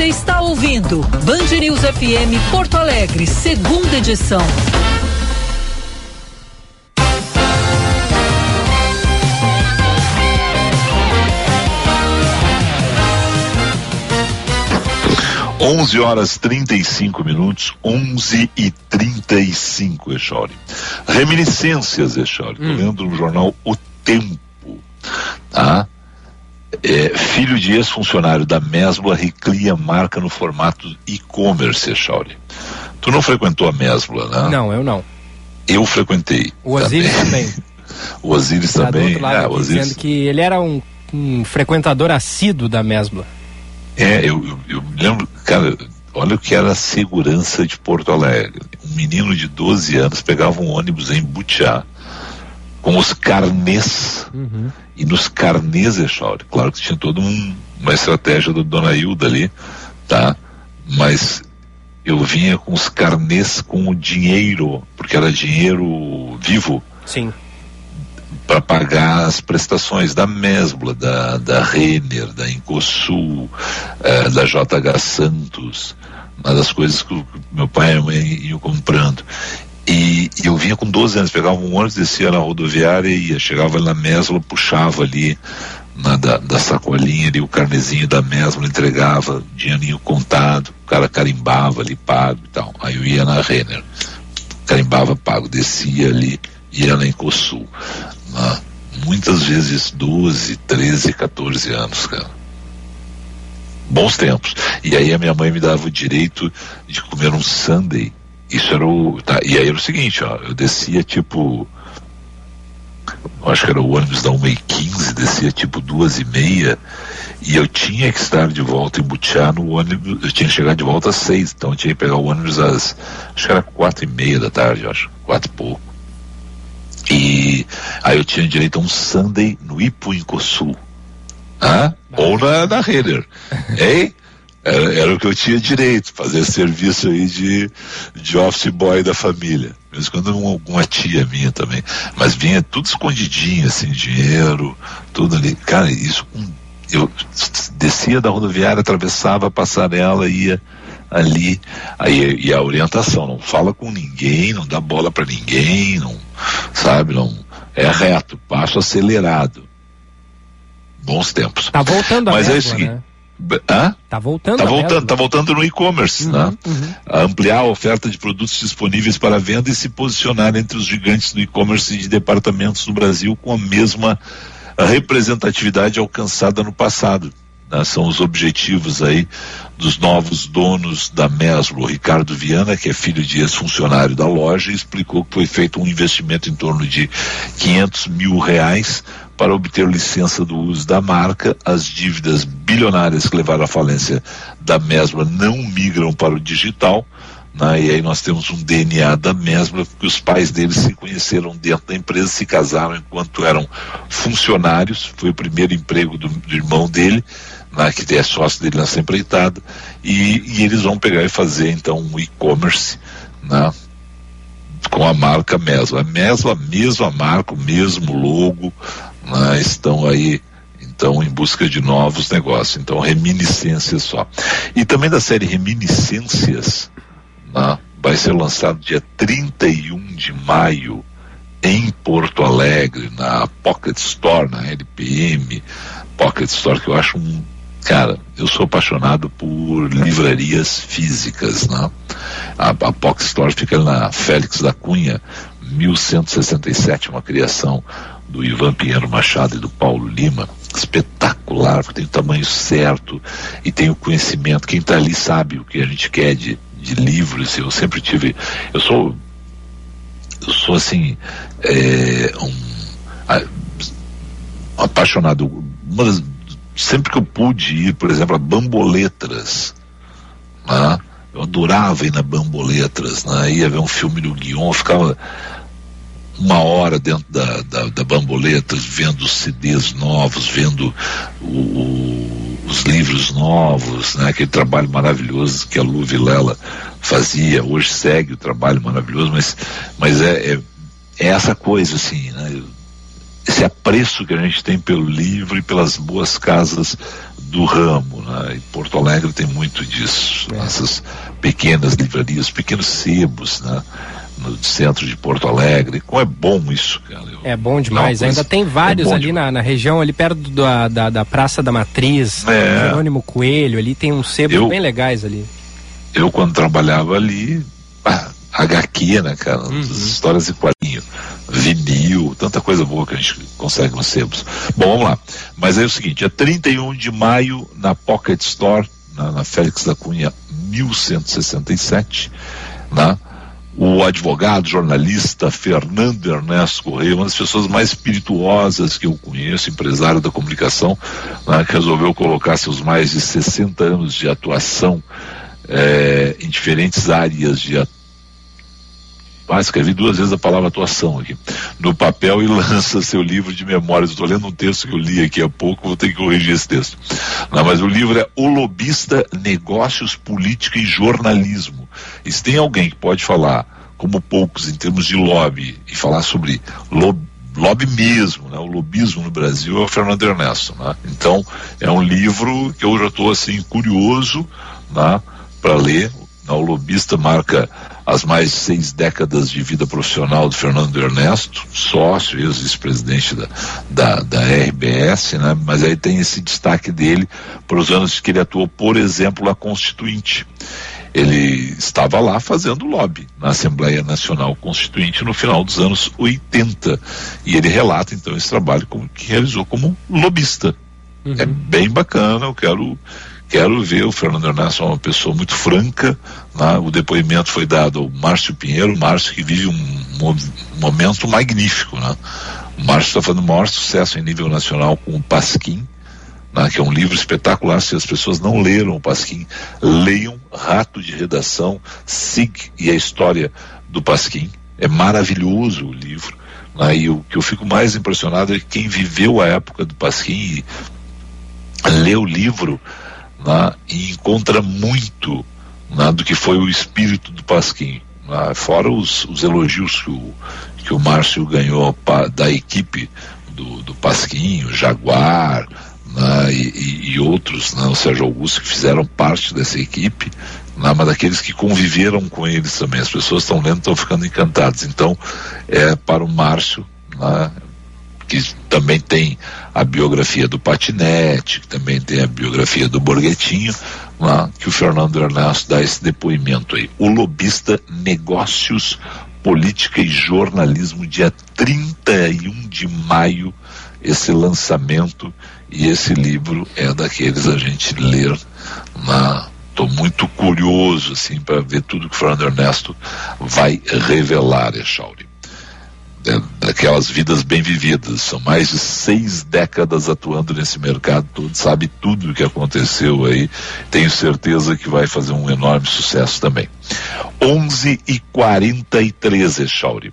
Você está ouvindo Band News FM Porto Alegre, segunda edição. Onze horas 35 minutos, 11 e 35, Echori. Reminiscências, Echori. Estou lendo no jornal O Tempo. Tá? É, filho de ex-funcionário da Mesbla recria marca no formato e-commerce, Chauri. Tu não frequentou a Mesbla, né? Não, eu não. Eu frequentei. O Osiris também. O Osiris Tá do também. outro lado é, aqui, o Osiris, dizendo que ele era um, um frequentador assíduo da Mesbla. É, eu, eu, eu me lembro, cara, olha o que era a segurança de Porto Alegre. Um menino de 12 anos pegava um ônibus em Butiá com os carnês. E nos carnês, Echauri, claro que tinha toda um, uma estratégia da Dona Hilda ali, tá? Mas eu vinha com os carnês com o dinheiro, porque era dinheiro vivo Sim. para pagar as prestações da Mesbla, da, da Renner, da Incosul, eh, da JH Santos, uma das coisas que o- que meu pai e a mãe iam comprando. E, eu vinha com 12 anos, pegava um ônibus, descia na rodoviária e ia, chegava na Mesbla, puxava ali na, da, da sacolinha ali o carnezinho da Mesbla, entregava, dinheirinho contado, o cara carimbava ali, pago e tal. Aí eu ia na Renner, carimbava pago, descia ali, ia na Incosul. né? Muitas vezes 12, 13, 14 anos, cara. Bons tempos. E aí a minha mãe me dava o direito de comer um sundae. Isso era o. Tá, e aí era o seguinte, ó, eu descia tipo. Acho que era o ônibus da 1h15, descia tipo duas e meia, e eu tinha que estar de volta em Butiá no ônibus, eu tinha que chegar de volta às seis, então eu tinha que pegar o ônibus às, acho que era quatro e meia da tarde, acho, quatro e pouco. E aí eu tinha direito a um Sunday no Ipuincosul. Ah? Ou na, na Renner. Hein? Era, era o que eu tinha direito, fazer serviço aí de, de office boy da família. Mesmo quando uma, alguma tia minha também. Mas vinha tudo escondidinho, assim, dinheiro, tudo ali. Cara, isso eu descia da rodoviária, atravessava a passarela, ia ali. Aí e a orientação, não fala com ninguém, não dá bola para ninguém, não, sabe, não é reto, passo acelerado. Bons tempos. Tá voltando a Mas é o seguinte, né? Hã? Tá voltando Tá voltando, tá voltando no e-commerce, né? A ampliar a oferta de produtos disponíveis para venda e se posicionar entre os gigantes do e-commerce de departamentos do Brasil com a mesma representatividade alcançada no passado. né? São os objetivos aí dos novos donos da Meslo. O Ricardo Viana, que é filho de ex-funcionário da loja, explicou que foi feito um investimento em torno de 500 mil reais para obter licença do uso da marca. As dívidas bilionárias que levaram à falência da Mesbla não migram para o digital. né? E aí nós temos um DNA da Mesbla, porque os pais deles se conheceram dentro da empresa, se casaram enquanto eram funcionários. Foi o primeiro emprego do, do irmão dele, né? que é sócio dele nessa empreitada. E, e eles vão pegar e fazer então um e-commerce, né? com a marca Mesla. A Mesla, a mesma marca, o mesmo logo, né, estão aí então em busca de novos negócios. Então, reminiscências só. E também da série Reminiscências, né, vai ser lançado dia 31 de maio em Porto Alegre, na Pocket Store, na LPM, Pocket Store, que eu acho um. Cara, eu sou apaixonado por livrarias físicas, né? A, a Pocket Store fica na Félix da Cunha, 1167, uma criação do Ivan Pinheiro Machado e do Paulo Lima. Espetacular, porque tem o tamanho certo e tem o conhecimento. Quem está ali sabe o que a gente quer de, de livros. Eu sempre tive. Eu sou. Eu sou assim. É, um, apaixonado. Das- sempre que eu pude ir, por exemplo, a Bamboletras, né? eu adorava ir na Bamboletras, né? ia ver um filme do Guion, ficava uma hora dentro da, da, da Bamboletras, vendo os CDs novos, vendo o- os livros novos, né? aquele trabalho maravilhoso que a Lu Vilela fazia, hoje segue o trabalho maravilhoso, mas, mas é, é, é essa coisa assim, né? Esse apreço que a gente tem pelo livro e pelas boas casas do ramo. Né? E Porto Alegre tem muito disso. Essas pequenas livrarias, pequenos sebos né? No centro de Porto Alegre. Como é bom isso, cara. Eu- É bom demais. Ainda tem vários é ali na, na região, ali perto da, da, da Praça da Matriz, É. Jerônimo Coelho, ali tem uns sebos bem legais ali. eu quando trabalhava ali, ah, HQ, né, cara? As histórias de quadrinho, vinil, tanta coisa boa que a gente consegue nos sebos. Bom, vamos lá. Mas é o seguinte, dia 31 de maio, na Pocket Store, na, na Félix da Cunha 1167, né? O advogado, jornalista Fernando Ernesto Correia, uma das pessoas mais espirituosas que eu conheço, empresário da comunicação, né, que resolveu colocar seus mais de 60 anos de atuação é, em diferentes áreas de atuação ah, escrevi duas vezes a palavra atuação aqui, no papel e lança seu livro de memórias. Estou lendo um texto que eu li aqui há pouco, vou ter que corrigir esse texto. Não, mas o livro é O Lobista, Negócios, Política e Jornalismo. E se tem alguém que pode falar, como poucos, em termos de lobby, e falar sobre lobby, lobby mesmo, né? o lobismo no Brasil é o Fernando Ernesto. Né? Então, é um livro que eu já estou assim, curioso né? para ler. Né? O lobista marca as mais seis décadas de vida profissional do Fernando Ernesto, sócio, ex-vice-presidente da, da, da, RBS, né? mas aí tem esse destaque dele para os anos que ele atuou, por exemplo, na Constituinte. Ele estava lá fazendo lobby na Assembleia Nacional Constituinte no final dos anos 80. E ele relata então esse trabalho como, que realizou como lobista. Uhum. É bem bacana, eu quero quero ver o Fernando Ernesto é uma pessoa muito franca. Né? O depoimento foi dado ao Márcio Pinheiro, Márcio que vive um, momento magnífico. Né? O Márcio está fazendo o maior sucesso em nível nacional com o Pasquim, né? que é um livro espetacular. Se as pessoas não leram o Pasquim, leiam Rato de Redação, SIG e a História do Pasquim. É maravilhoso o livro. Né? E o que eu fico mais impressionado é que quem viveu a época do Pasquim e lê o livro né, e encontra muito né, do que foi o espírito do Pasquim. Né, fora os, os, elogios que o, que o Márcio ganhou pa, da equipe do, do Pasquim, o Jaguar né, e, e, outros, né, o Sérgio Augusto, que fizeram parte dessa equipe, né, mas daqueles que conviveram com eles também. As pessoas estão lendo, estão ficando encantadas. Então, é para o Márcio, né, que também tem a biografia do Patinete, que também tem a biografia do Borghetinho, lá, que o Fernando Ernesto dá esse depoimento aí. O lobista Negócios, Política e Jornalismo, dia 31 de maio, esse lançamento e esse livro é daqueles a gente ler na Estou muito curioso assim para ver tudo que o Fernando Ernesto vai revelar, Echauri daquelas vidas bem vividas. São mais de seis décadas atuando nesse mercado todo, sabe tudo o que aconteceu aí. Tenho certeza que vai fazer um enorme sucesso também. 11 e 43 Echauri.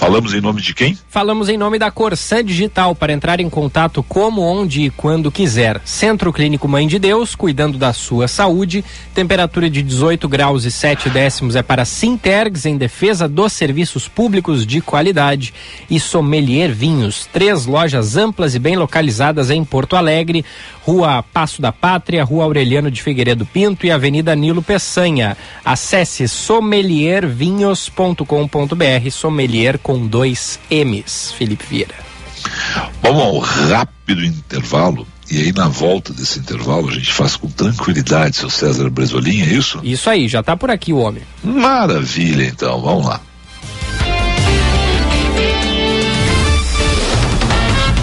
Falamos em nome de quem? Falamos em nome da Corsã Digital para entrar em contato como, onde e quando quiser. Centro Clínico Mãe de Deus, cuidando da sua saúde. Temperatura de 18 graus e 7 décimos é para Sintergs, em defesa dos serviços públicos de qualidade. E Sommelier Vinhos, três lojas amplas e bem localizadas em Porto Alegre. Rua Passo da Pátria, Rua Aureliano de Figueiredo Pinto e Avenida Nilo Peçanha. Acesse sommeliervinhos.com.br, sommelier com dois M's. Felipe Vieira. Vamos ao rápido intervalo. E aí, na volta desse intervalo, a gente faz com tranquilidade, seu César Bresolim, é isso? Isso aí, já está por aqui o homem. Maravilha, então, vamos lá.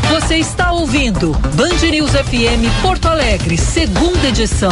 Você está ouvindo Band News FM Porto Alegre, segunda edição.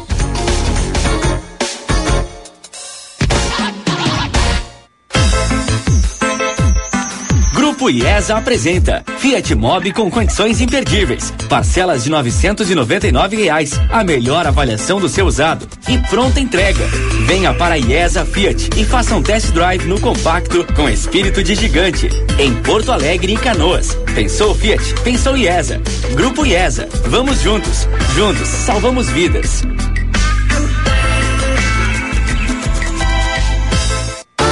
IESA apresenta Fiat Mobi com condições imperdíveis. Parcelas de nove reais. A melhor avaliação do seu usado e pronta entrega. Venha para a IESA Fiat e faça um test drive no compacto com espírito de gigante. Em Porto Alegre e Canoas. Pensou Fiat? Pensou IESA. Grupo IESA. Vamos juntos. Juntos salvamos vidas.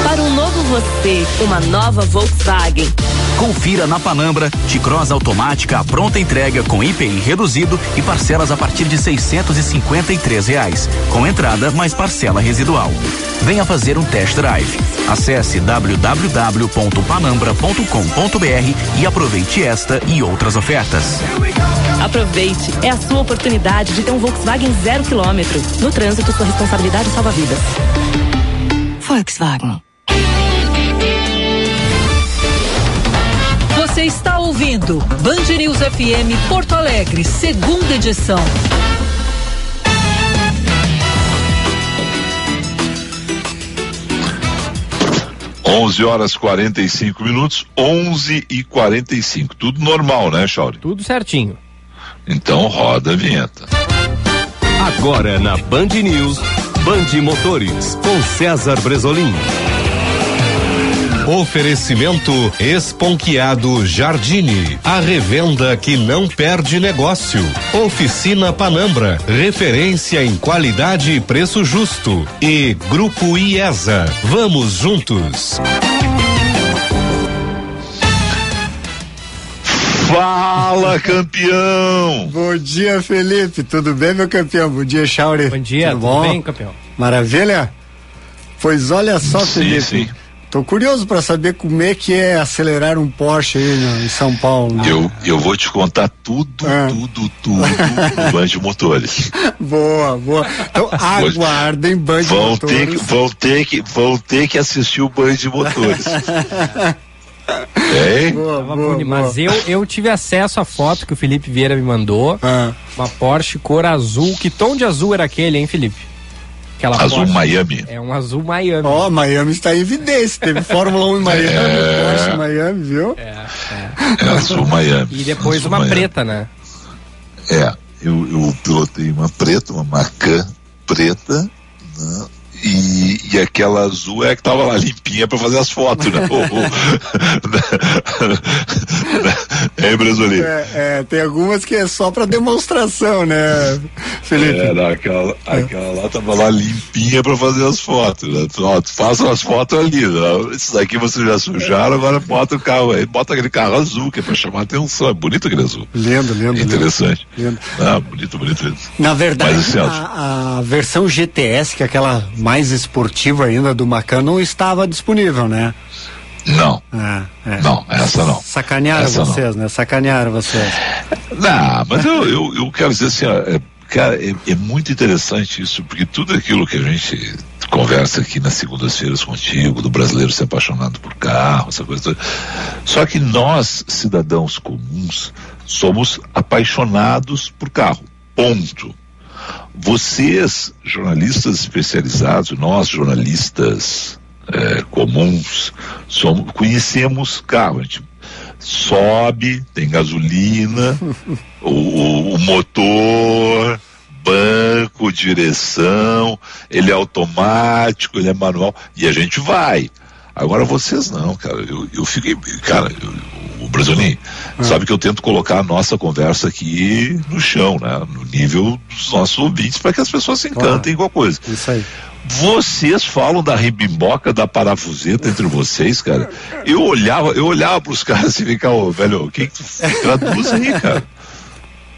Para um novo você, uma nova Volkswagen Confira na Panambra, T-Cross automática, pronta entrega com IPI reduzido e parcelas a partir de seiscentos e cinquenta e três reais, com entrada mais parcela residual. Venha fazer um test drive. Acesse www.panambra.com.br e aproveite esta e outras ofertas. Aproveite, é a sua oportunidade de ter um Volkswagen zero quilômetro. No trânsito, sua responsabilidade salva vidas. Volkswagen. Você está ouvindo Band News FM Porto Alegre, segunda edição. Onze horas 45 minutos, 11 e 45 Tudo normal, né, Chauri? Tudo certinho. Então roda a vinheta. Agora na Band News, Band Motores, com César Bresolim. Oferecimento Esponquiado Jardine, a revenda que não perde negócio. Oficina Panambra, referência em qualidade e preço justo. E Grupo IESA, vamos juntos. Fala, campeão! Bom dia, Felipe. Tudo bem, meu campeão? Bom dia, Chauri. Bom dia, tudo, tudo bom? bem, campeão? Maravilha? Pois olha só, Sim, Felipe. sim. Tô curioso para saber como é que é acelerar um Porsche aí no- em São Paulo. né? Eu, eu vou te contar tudo, Ah. tudo, tudo do Band Motores. Boa, boa. Então aguardem Band Vão Motores. ter, que, vão, ter que, vão ter que assistir o Band Motores. Hein? Boa, boa, boa. Mas eu, eu tive acesso à foto que o Felipe Vieira me mandou. Ah. Uma Porsche cor azul. Que tom de azul era aquele, hein, Felipe? Aquela Azul Porsche. Miami. É um azul Miami. Ó, Miami está em evidência. Teve Fórmula 1 em Miami, É. Porsche Miami, viu? É azul Miami. E depois Azul uma Miami. preta, né? É, eu, eu pilotei uma preta, uma Macan preta, né? E, e aquela azul é que tava lá limpinha pra fazer as fotos, né? é, Brasolim? É, é, tem algumas que é só para demonstração, né, Felipe? É, não, aquela, aquela lá tava lá limpinha pra fazer as fotos. Né? Façam as fotos ali. Né? Esses aqui vocês já sujaram, agora bota o carro aí, bota aquele carro azul, que é pra chamar atenção. É bonito aquele azul. Lindo, lindo. É lindo. interessante. Ah, bonito, bonito. bonito. Na verdade, Mas, assim, a, a versão GTS, que é aquela mais esportiva ainda do Macan, não estava disponível, né? Não. É, é. Não, essa não. Sacanearam Essa não. vocês, né? Sacanearam vocês. Não, mas eu, eu, eu quero dizer assim, ó, é, cara, é, é muito interessante isso, porque tudo aquilo que a gente conversa aqui nas segundas-feiras contigo, do brasileiro se apaixonado por carro, essa coisa toda. Só que nós, cidadãos comuns, somos apaixonados por carro. Ponto. Vocês, jornalistas especializados, nós, jornalistas eh, comuns, somos, conhecemos carro. A gente sobe, tem gasolina, o- o motor, banco, direção, ele é automático, ele é manual, e a gente vai. Agora vocês não, cara. Eu, eu fiquei. Cara, eu- o Brasolim, sabe que eu tento colocar a nossa conversa aqui no chão, né? No nível dos nossos ouvintes, para que as pessoas se encantem com a coisa. Isso aí. Vocês falam da ribimboca, da parafuseta entre vocês, cara. Eu olhava, eu olhava pros caras e ficava, ô, velho, o que que tu traduz aí, cara?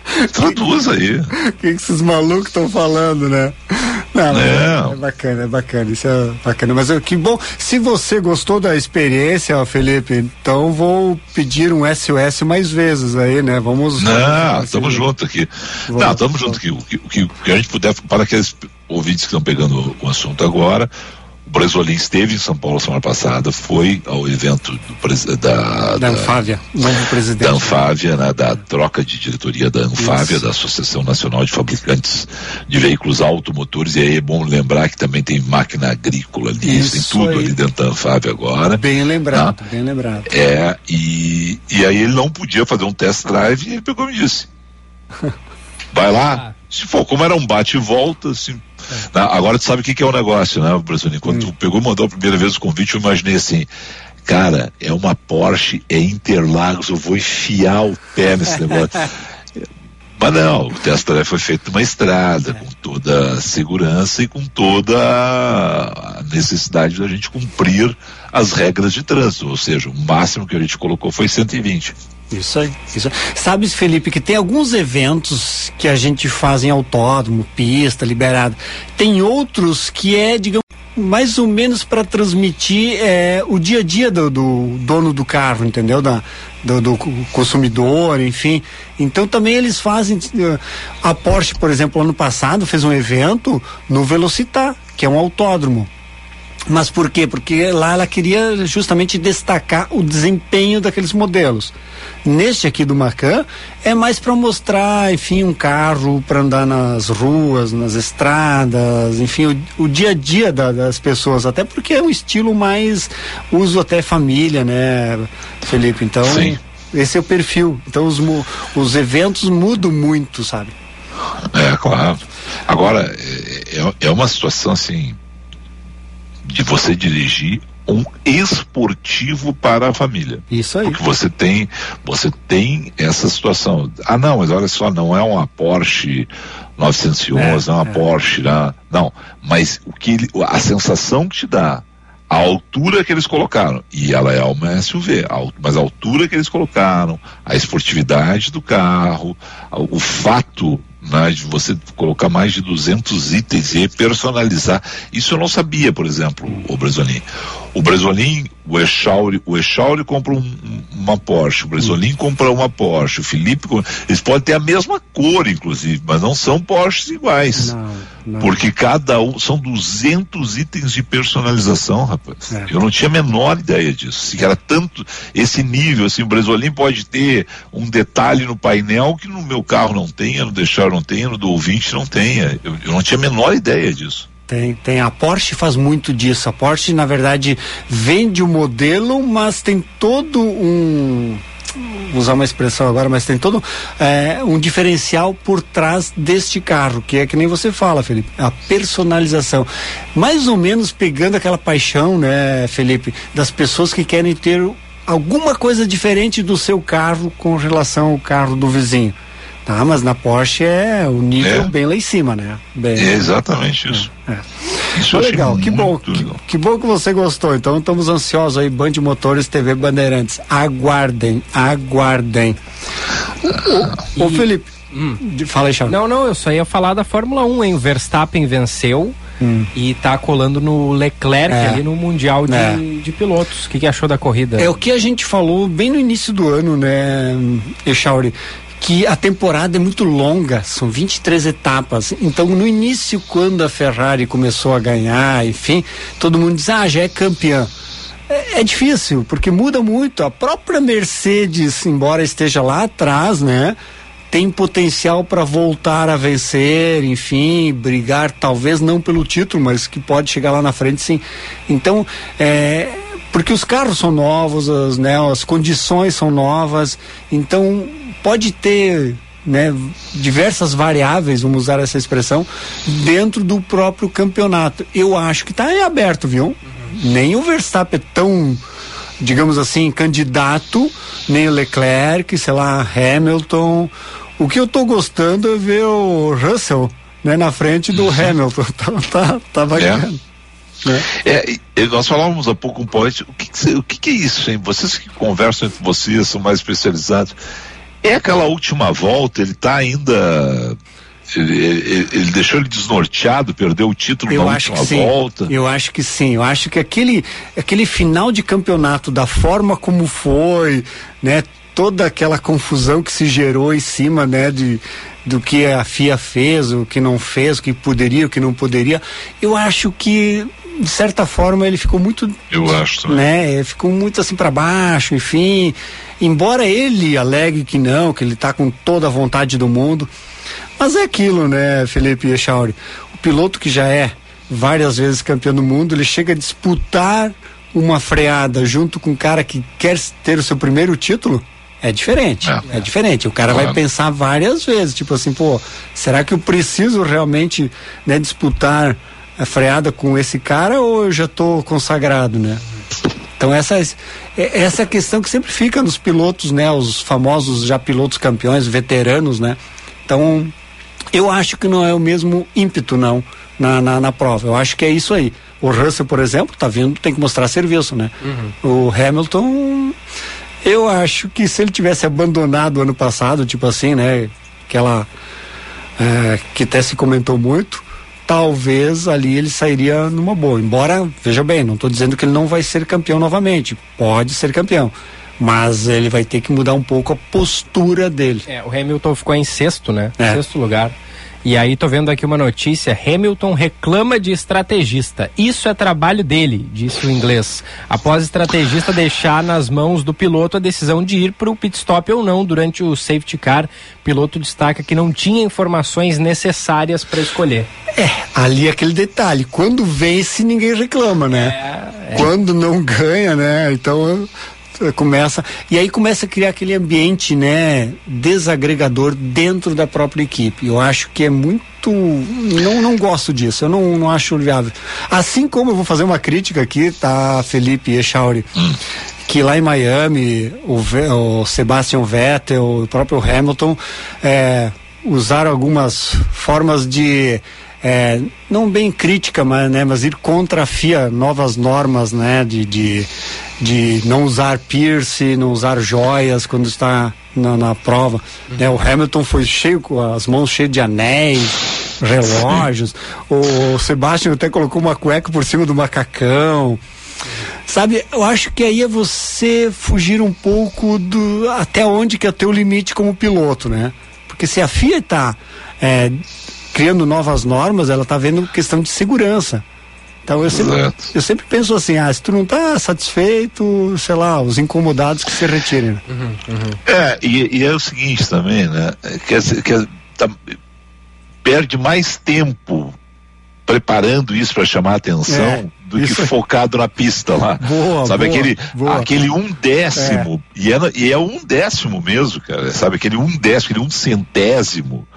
Traduz aí. O que, que esses malucos estão falando, né? Não, Não. É, é bacana, é bacana, isso é bacana. Mas que bom, se você gostou da experiência, Felipe, então vou pedir um SOS mais vezes aí, né? Vamos. Não, estamos juntos aqui. Vamos. Não, estamos juntos aqui. O que, o que- o que a gente puder, para aqueles ouvintes que estão pegando o assunto agora, o Brasolim esteve em São Paulo semana passada, foi ao evento do, da, Da Anfávia, novo presidente. da Anfávia, né, da troca de diretoria da Anfávia, Isso. da Associação Nacional de Fabricantes de Veículos Automotores, e aí é bom lembrar que também tem máquina agrícola ali, Isso tem tudo aí. ali dentro da Anfávia agora. Bem lembrado, bem lembrado. É, e, e aí ele não podia fazer um test drive e ele pegou e me disse. Vai lá. Se for, como era um bate e volta, assim. tá, agora tu sabe o que, que é o negócio, né, Brasil? Quando tu pegou e mandou a primeira vez o convite, eu imaginei assim. Cara, é uma Porsche, é Interlagos, eu vou enfiar o pé nesse negócio. Mas não, o teste foi feito numa estrada, com toda a segurança e com toda a necessidade da gente cumprir as regras de trânsito, ou seja, o máximo que a gente colocou foi 120. Isso aí, isso aí. Sabe, Felipe, que tem alguns eventos que a gente faz em autódromo, pista, liberado. Tem outros que é, digamos, mais ou menos para transmitir é, o dia a dia do, do, dono do carro, entendeu? Da, do, do, consumidor, enfim. Então também eles fazem. Eh, a Porsche, por exemplo, ano passado fez um evento no Velocitar, que é um autódromo. Mas por quê? Porque lá ela queria justamente destacar o desempenho daqueles modelos. Neste aqui do Macan é mais para mostrar, enfim, um carro para andar nas ruas, nas estradas, enfim, o, o dia a dia da, das pessoas, até porque é um estilo mais uso até família, né, Felipe? Então, Sim. esse é o perfil. Então os, os eventos mudam muito, sabe? É, claro. Agora, é, é, é uma situação assim de você dirigir um esportivo para a família. Isso aí. Porque você tem, você tem essa situação. Ah, não, mas olha só, não é uma Porsche 911, é, não é uma é. Porsche, não, não. Mas o que a sensação que te dá, a altura que eles colocaram, e ela é uma SUV, mas a altura que eles colocaram, a esportividade do carro, o fato né, de você colocar mais de 200 itens e personalizar. Isso eu não sabia, por exemplo, o Bresolim. O Bresolim, o Echauri, o Echauri compra um, uma Porsche, o Bresolim compra uma Porsche, o Felipe, eles podem ter a mesma cor, inclusive, mas não são Porsches iguais. Não, Porque cada um, são 200 itens de personalização, rapaz. É. Eu não tinha a menor ideia disso. Se era tanto, esse nível, assim, o Bresolim pode ter um detalhe no painel que no meu carro não tenha, no deixar não tenha, no do ouvinte não tenha. Eu, eu não tinha a menor ideia disso. Tem, tem. A Porsche faz muito disso. A Porsche, na verdade, vende o modelo, mas tem todo um usar uma expressão agora, mas tem todo é, um diferencial por trás deste carro, que é que nem você fala, Felipe, a personalização. Mais ou menos pegando aquela paixão, né, Felipe, das pessoas que querem ter alguma coisa diferente do seu carro com relação ao carro do vizinho. Tá, mas na Porsche é o nível é. bem lá em cima, né? Bem, é exatamente isso. É. Isso ah, legal, que bom, que, que, bom que você gostou. Então estamos ansiosos aí, Band Motores TV Bandeirantes. Aguardem, aguardem. Ô, e... Felipe, hum. fala aí, Charles. Não, não, eu só ia falar da Fórmula 1, hein? O Verstappen venceu. Hum. E tá colando no Leclerc é. ali no Mundial de, é. de Pilotos. O que, que, achou da corrida? É o que a gente falou bem no início do ano, né, Echauri? Que a temporada é muito longa, são 23 etapas. Então, no início, quando a Ferrari começou a ganhar, enfim, todo mundo diz: ah, já é campeã. É, é difícil, porque muda muito. A própria Mercedes, embora esteja lá atrás, né? Tem potencial para voltar a vencer, enfim, brigar, talvez não pelo título, mas que pode chegar lá na frente, sim. Então, é, porque os carros são novos, as, né, as condições são novas, então pode ter né, diversas variáveis, vamos usar essa expressão, dentro do próprio campeonato. Eu acho que está em aberto, viu? Uhum. Nem o Verstappen é tão, digamos assim, candidato, nem o Leclerc, sei lá, Hamilton. O que eu estou gostando é ver o Russell né, na frente do uhum. Hamilton. tá, tá, tá bacana. É. É. É, nós falávamos há pouco um point, o que, que, o que, que é isso, hein? Vocês que conversam entre vocês, são mais especializados. É aquela última volta, ele está ainda. Ele, ele, ele, deixou ele desnorteado, perdeu o título eu na última volta. Eu acho que sim. Eu acho que aquele, aquele final de campeonato, da forma como foi, né? Toda aquela confusão que se gerou em cima, né? De, do que a FIA fez, o que não fez, o que poderia, o que não poderia. Eu acho que de certa forma ele ficou muito eu acho né ficou muito assim para baixo enfim. Embora ele alegue que não que ele está com toda a vontade do mundo. Mas é aquilo né Felipe Echauri? O piloto que já é várias vezes campeão do mundo ele chega a disputar uma freada junto com um cara que quer ter o seu primeiro título? É diferente, é, é diferente. O cara vai pensar várias vezes, tipo assim, pô, será que eu preciso realmente né, disputar freada com esse cara ou eu já estou consagrado, né? Então essa, é, essa é a questão que sempre fica nos pilotos, né? Os famosos já pilotos campeões, veteranos, né? Então, eu acho que não é o mesmo ímpeto, não, na, na, na prova. Eu acho que é isso aí. O Russell, por exemplo, tá vindo, tem que mostrar serviço, né? Uhum. O Hamilton, eu acho que se ele tivesse abandonado ano passado, tipo assim, né? Aquela é, que até se comentou muito, talvez ali ele sairia numa boa. Embora, veja bem, não estou dizendo que ele não vai ser campeão novamente. Pode ser campeão. Mas ele vai ter que mudar um pouco a postura dele. É, o Hamilton ficou em sexto, né? É. Sexto lugar. E aí tô vendo aqui uma notícia, Hamilton reclama de estrategista. Isso é trabalho dele, disse o inglês. Após estrategista deixar nas mãos do piloto a decisão de ir para o pit stop ou não durante o safety car, o piloto destaca que não tinha informações necessárias para escolher. Ali é aquele detalhe, quando vence ninguém reclama, né? É, Quando não ganha, né? Então começa e aí começa a criar aquele ambiente, né, desagregador dentro da própria equipe. Eu acho que é muito não não gosto disso. Eu não, não acho viável. Assim como eu vou fazer uma crítica aqui, tá, Felipe Echauri, que lá em Miami o, o Sebastian Vettel, o próprio Hamilton é, usaram algumas formas de é, não bem crítica, mas, né, mas ir contra a FIA, novas normas, né, de, de, de não usar piercing, não usar joias quando está na, na prova. Né, o Hamilton foi cheio, com as mãos cheias de anéis, relógios. O Sebastian até colocou uma cueca por cima do macacão. Sabe, eu acho que aí é você fugir um pouco do até onde que é o teu limite como piloto, né? Porque se a FIA está criando novas normas, ela está vendo questão de segurança. Então eu sempre, Exato. eu sempre penso assim, ah, se tu não está satisfeito, sei lá, os incomodados que se retirem. né? É, e, e é o seguinte também, né? Quer dizer, quer, tá- perde mais tempo preparando isso para chamar a atenção É, do que aí. focado na pista lá. Boa, sabe boa, aquele, boa. aquele um décimo, e, é, e é um décimo mesmo, cara. Sabe aquele um décimo, aquele um centésimo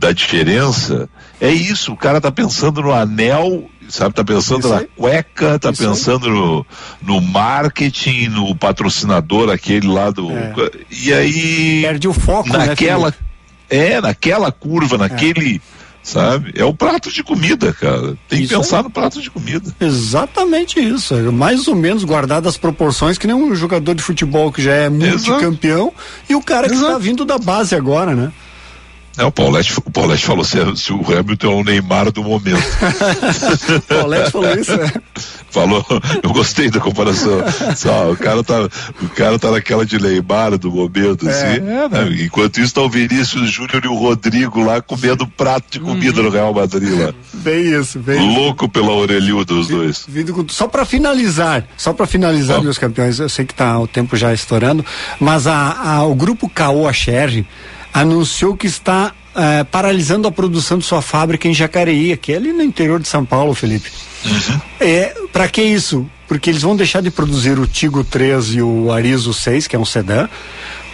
da diferença. É isso, o cara tá pensando no anel, sabe? Tá pensando Isso na aí. cueca, tá Isso aí. pensando no, no marketing, no patrocinador aquele lá do. É. E aí. Perde o foco, né, naquela. Felipe? é, naquela curva, naquele. Sabe? É o prato de comida, cara. Tem que Isso pensar aí. no prato de comida. Exatamente isso. é Mais ou menos guardadas as proporções que nem um jogador de futebol que já é multicampeão e o cara que está vindo da base agora, né? É, o Paulette, o Paulette falou se, se o Hamilton é o Neymar do momento. Paulette falou isso, é. Falou, eu gostei da comparação. Só, o, cara tá, o cara tá naquela de Neymar do momento, É, assim. é, né? Enquanto isso tá o Vinícius Júnior e o Rodrigo lá comendo prato de comida no Real Madrid lá. Bem isso, bem isso. Louco pela orelhuda dos dois. Vindo com- Só para finalizar, só para finalizar, meus campeões, eu sei que tá o tempo já estourando, mas a, a- o grupo Caoa Sherry anunciou que está eh, paralisando a produção de sua fábrica em Jacareí, que é ali no interior de São Paulo, Felipe. É, para que isso? Porque eles vão deixar de produzir o Tigo 3 e o Arizo 6, que é um sedã,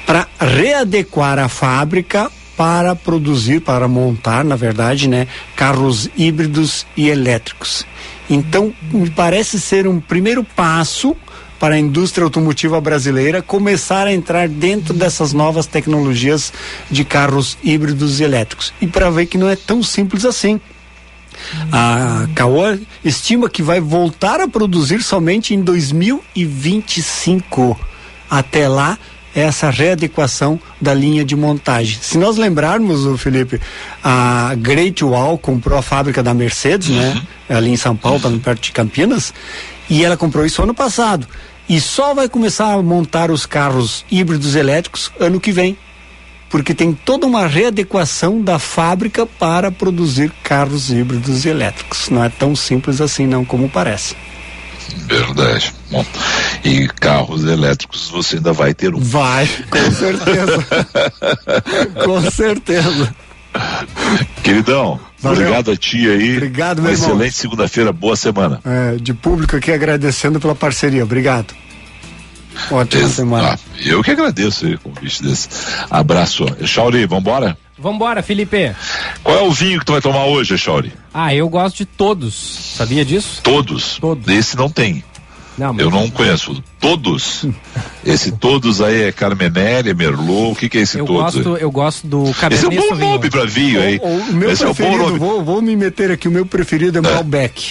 para readequar a fábrica para produzir, para montar, na verdade, né, carros híbridos e elétricos. Então, me parece ser um primeiro passo para a indústria automotiva brasileira começar a entrar dentro dessas novas tecnologias de carros híbridos e elétricos. E para ver que não é tão simples assim. A Caoa estima que vai voltar a produzir somente em 2025. Até lá, essa readequação da linha de montagem. Se nós lembrarmos, o Felipe, a Great Wall comprou a fábrica da Mercedes, né? Ali em São Paulo, tá perto de Campinas, e ela comprou isso ano passado. E só vai começar a montar os carros híbridos elétricos ano que vem porque tem toda uma readequação da fábrica para produzir carros híbridos elétricos. Não é tão simples assim não como parece. Verdade. Bom, e carros elétricos você ainda vai ter um. Vai, com certeza. com certeza. Queridão, Valeu. obrigado a ti aí. Obrigado, Uma meu irmão. excelente segunda-feira, boa semana. É, de público aqui agradecendo pela parceria. Obrigado. Ótima Ex- semana. Ah, eu que agradeço aí o convite desse. Abraço. Chauri, vambora? Vambora, Felipe. Qual é o vinho que tu vai tomar hoje, Chauri? Ah, eu gosto de todos. Sabia disso? Todos? Todos. Esse não tem. Não, Eu não conheço. Todos? esse todos aí é Carmenere, é Merlot, o que, que é esse Eu todos? aí? gosto, eu gosto do Esse é Cabernet um bom Sauvignon. nome pra vinho aí. O, o meu Esse é um bom preferido, nome. vou, vou me meter aqui, o meu preferido é Malbec.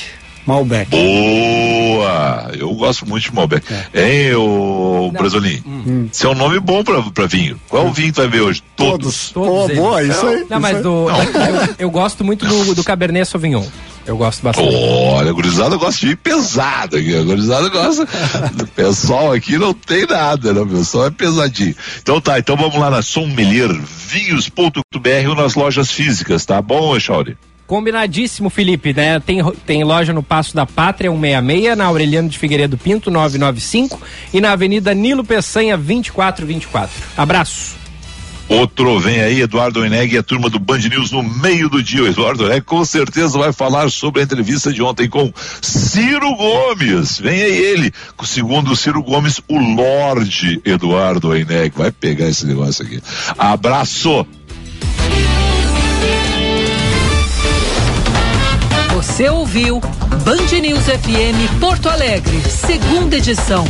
Malbec. Boa! Eu gosto muito de Malbec. Hein, ô Brasolim? Hum. Esse é um nome bom pra, pra vinho. Qual o vinho que vai ver hoje? Todos. Todos eles. boa, isso aí, Não, isso mas aí. do, eu, eu gosto muito do, do Cabernet Sauvignon. Eu gosto bastante. Olha, a gurizada gosta de vinho pesado aqui. A gurizada gosta. o pessoal aqui não tem nada, né? O pessoal é pesadinho. Então tá, então vamos lá na Sommelier vinhos.br ou nas lojas físicas, tá bom, Echauri? Combinadíssimo, Felipe, né? Tem, tem loja no Passo da Pátria 166, na Aureliano de Figueiredo Pinto 995 e na Avenida Nilo Peçanha 2424. Abraço. Outro vem aí, Eduardo Eneg e a turma do Band News no meio do dia. O Eduardo Eneg com certeza vai falar sobre a entrevista de ontem com Ciro Gomes. Vem aí ele, segundo o Ciro Gomes, o Lorde Eduardo Eneg. Vai pegar esse negócio aqui. Abraço! Você ouviu Band News FM Porto Alegre, segunda edição.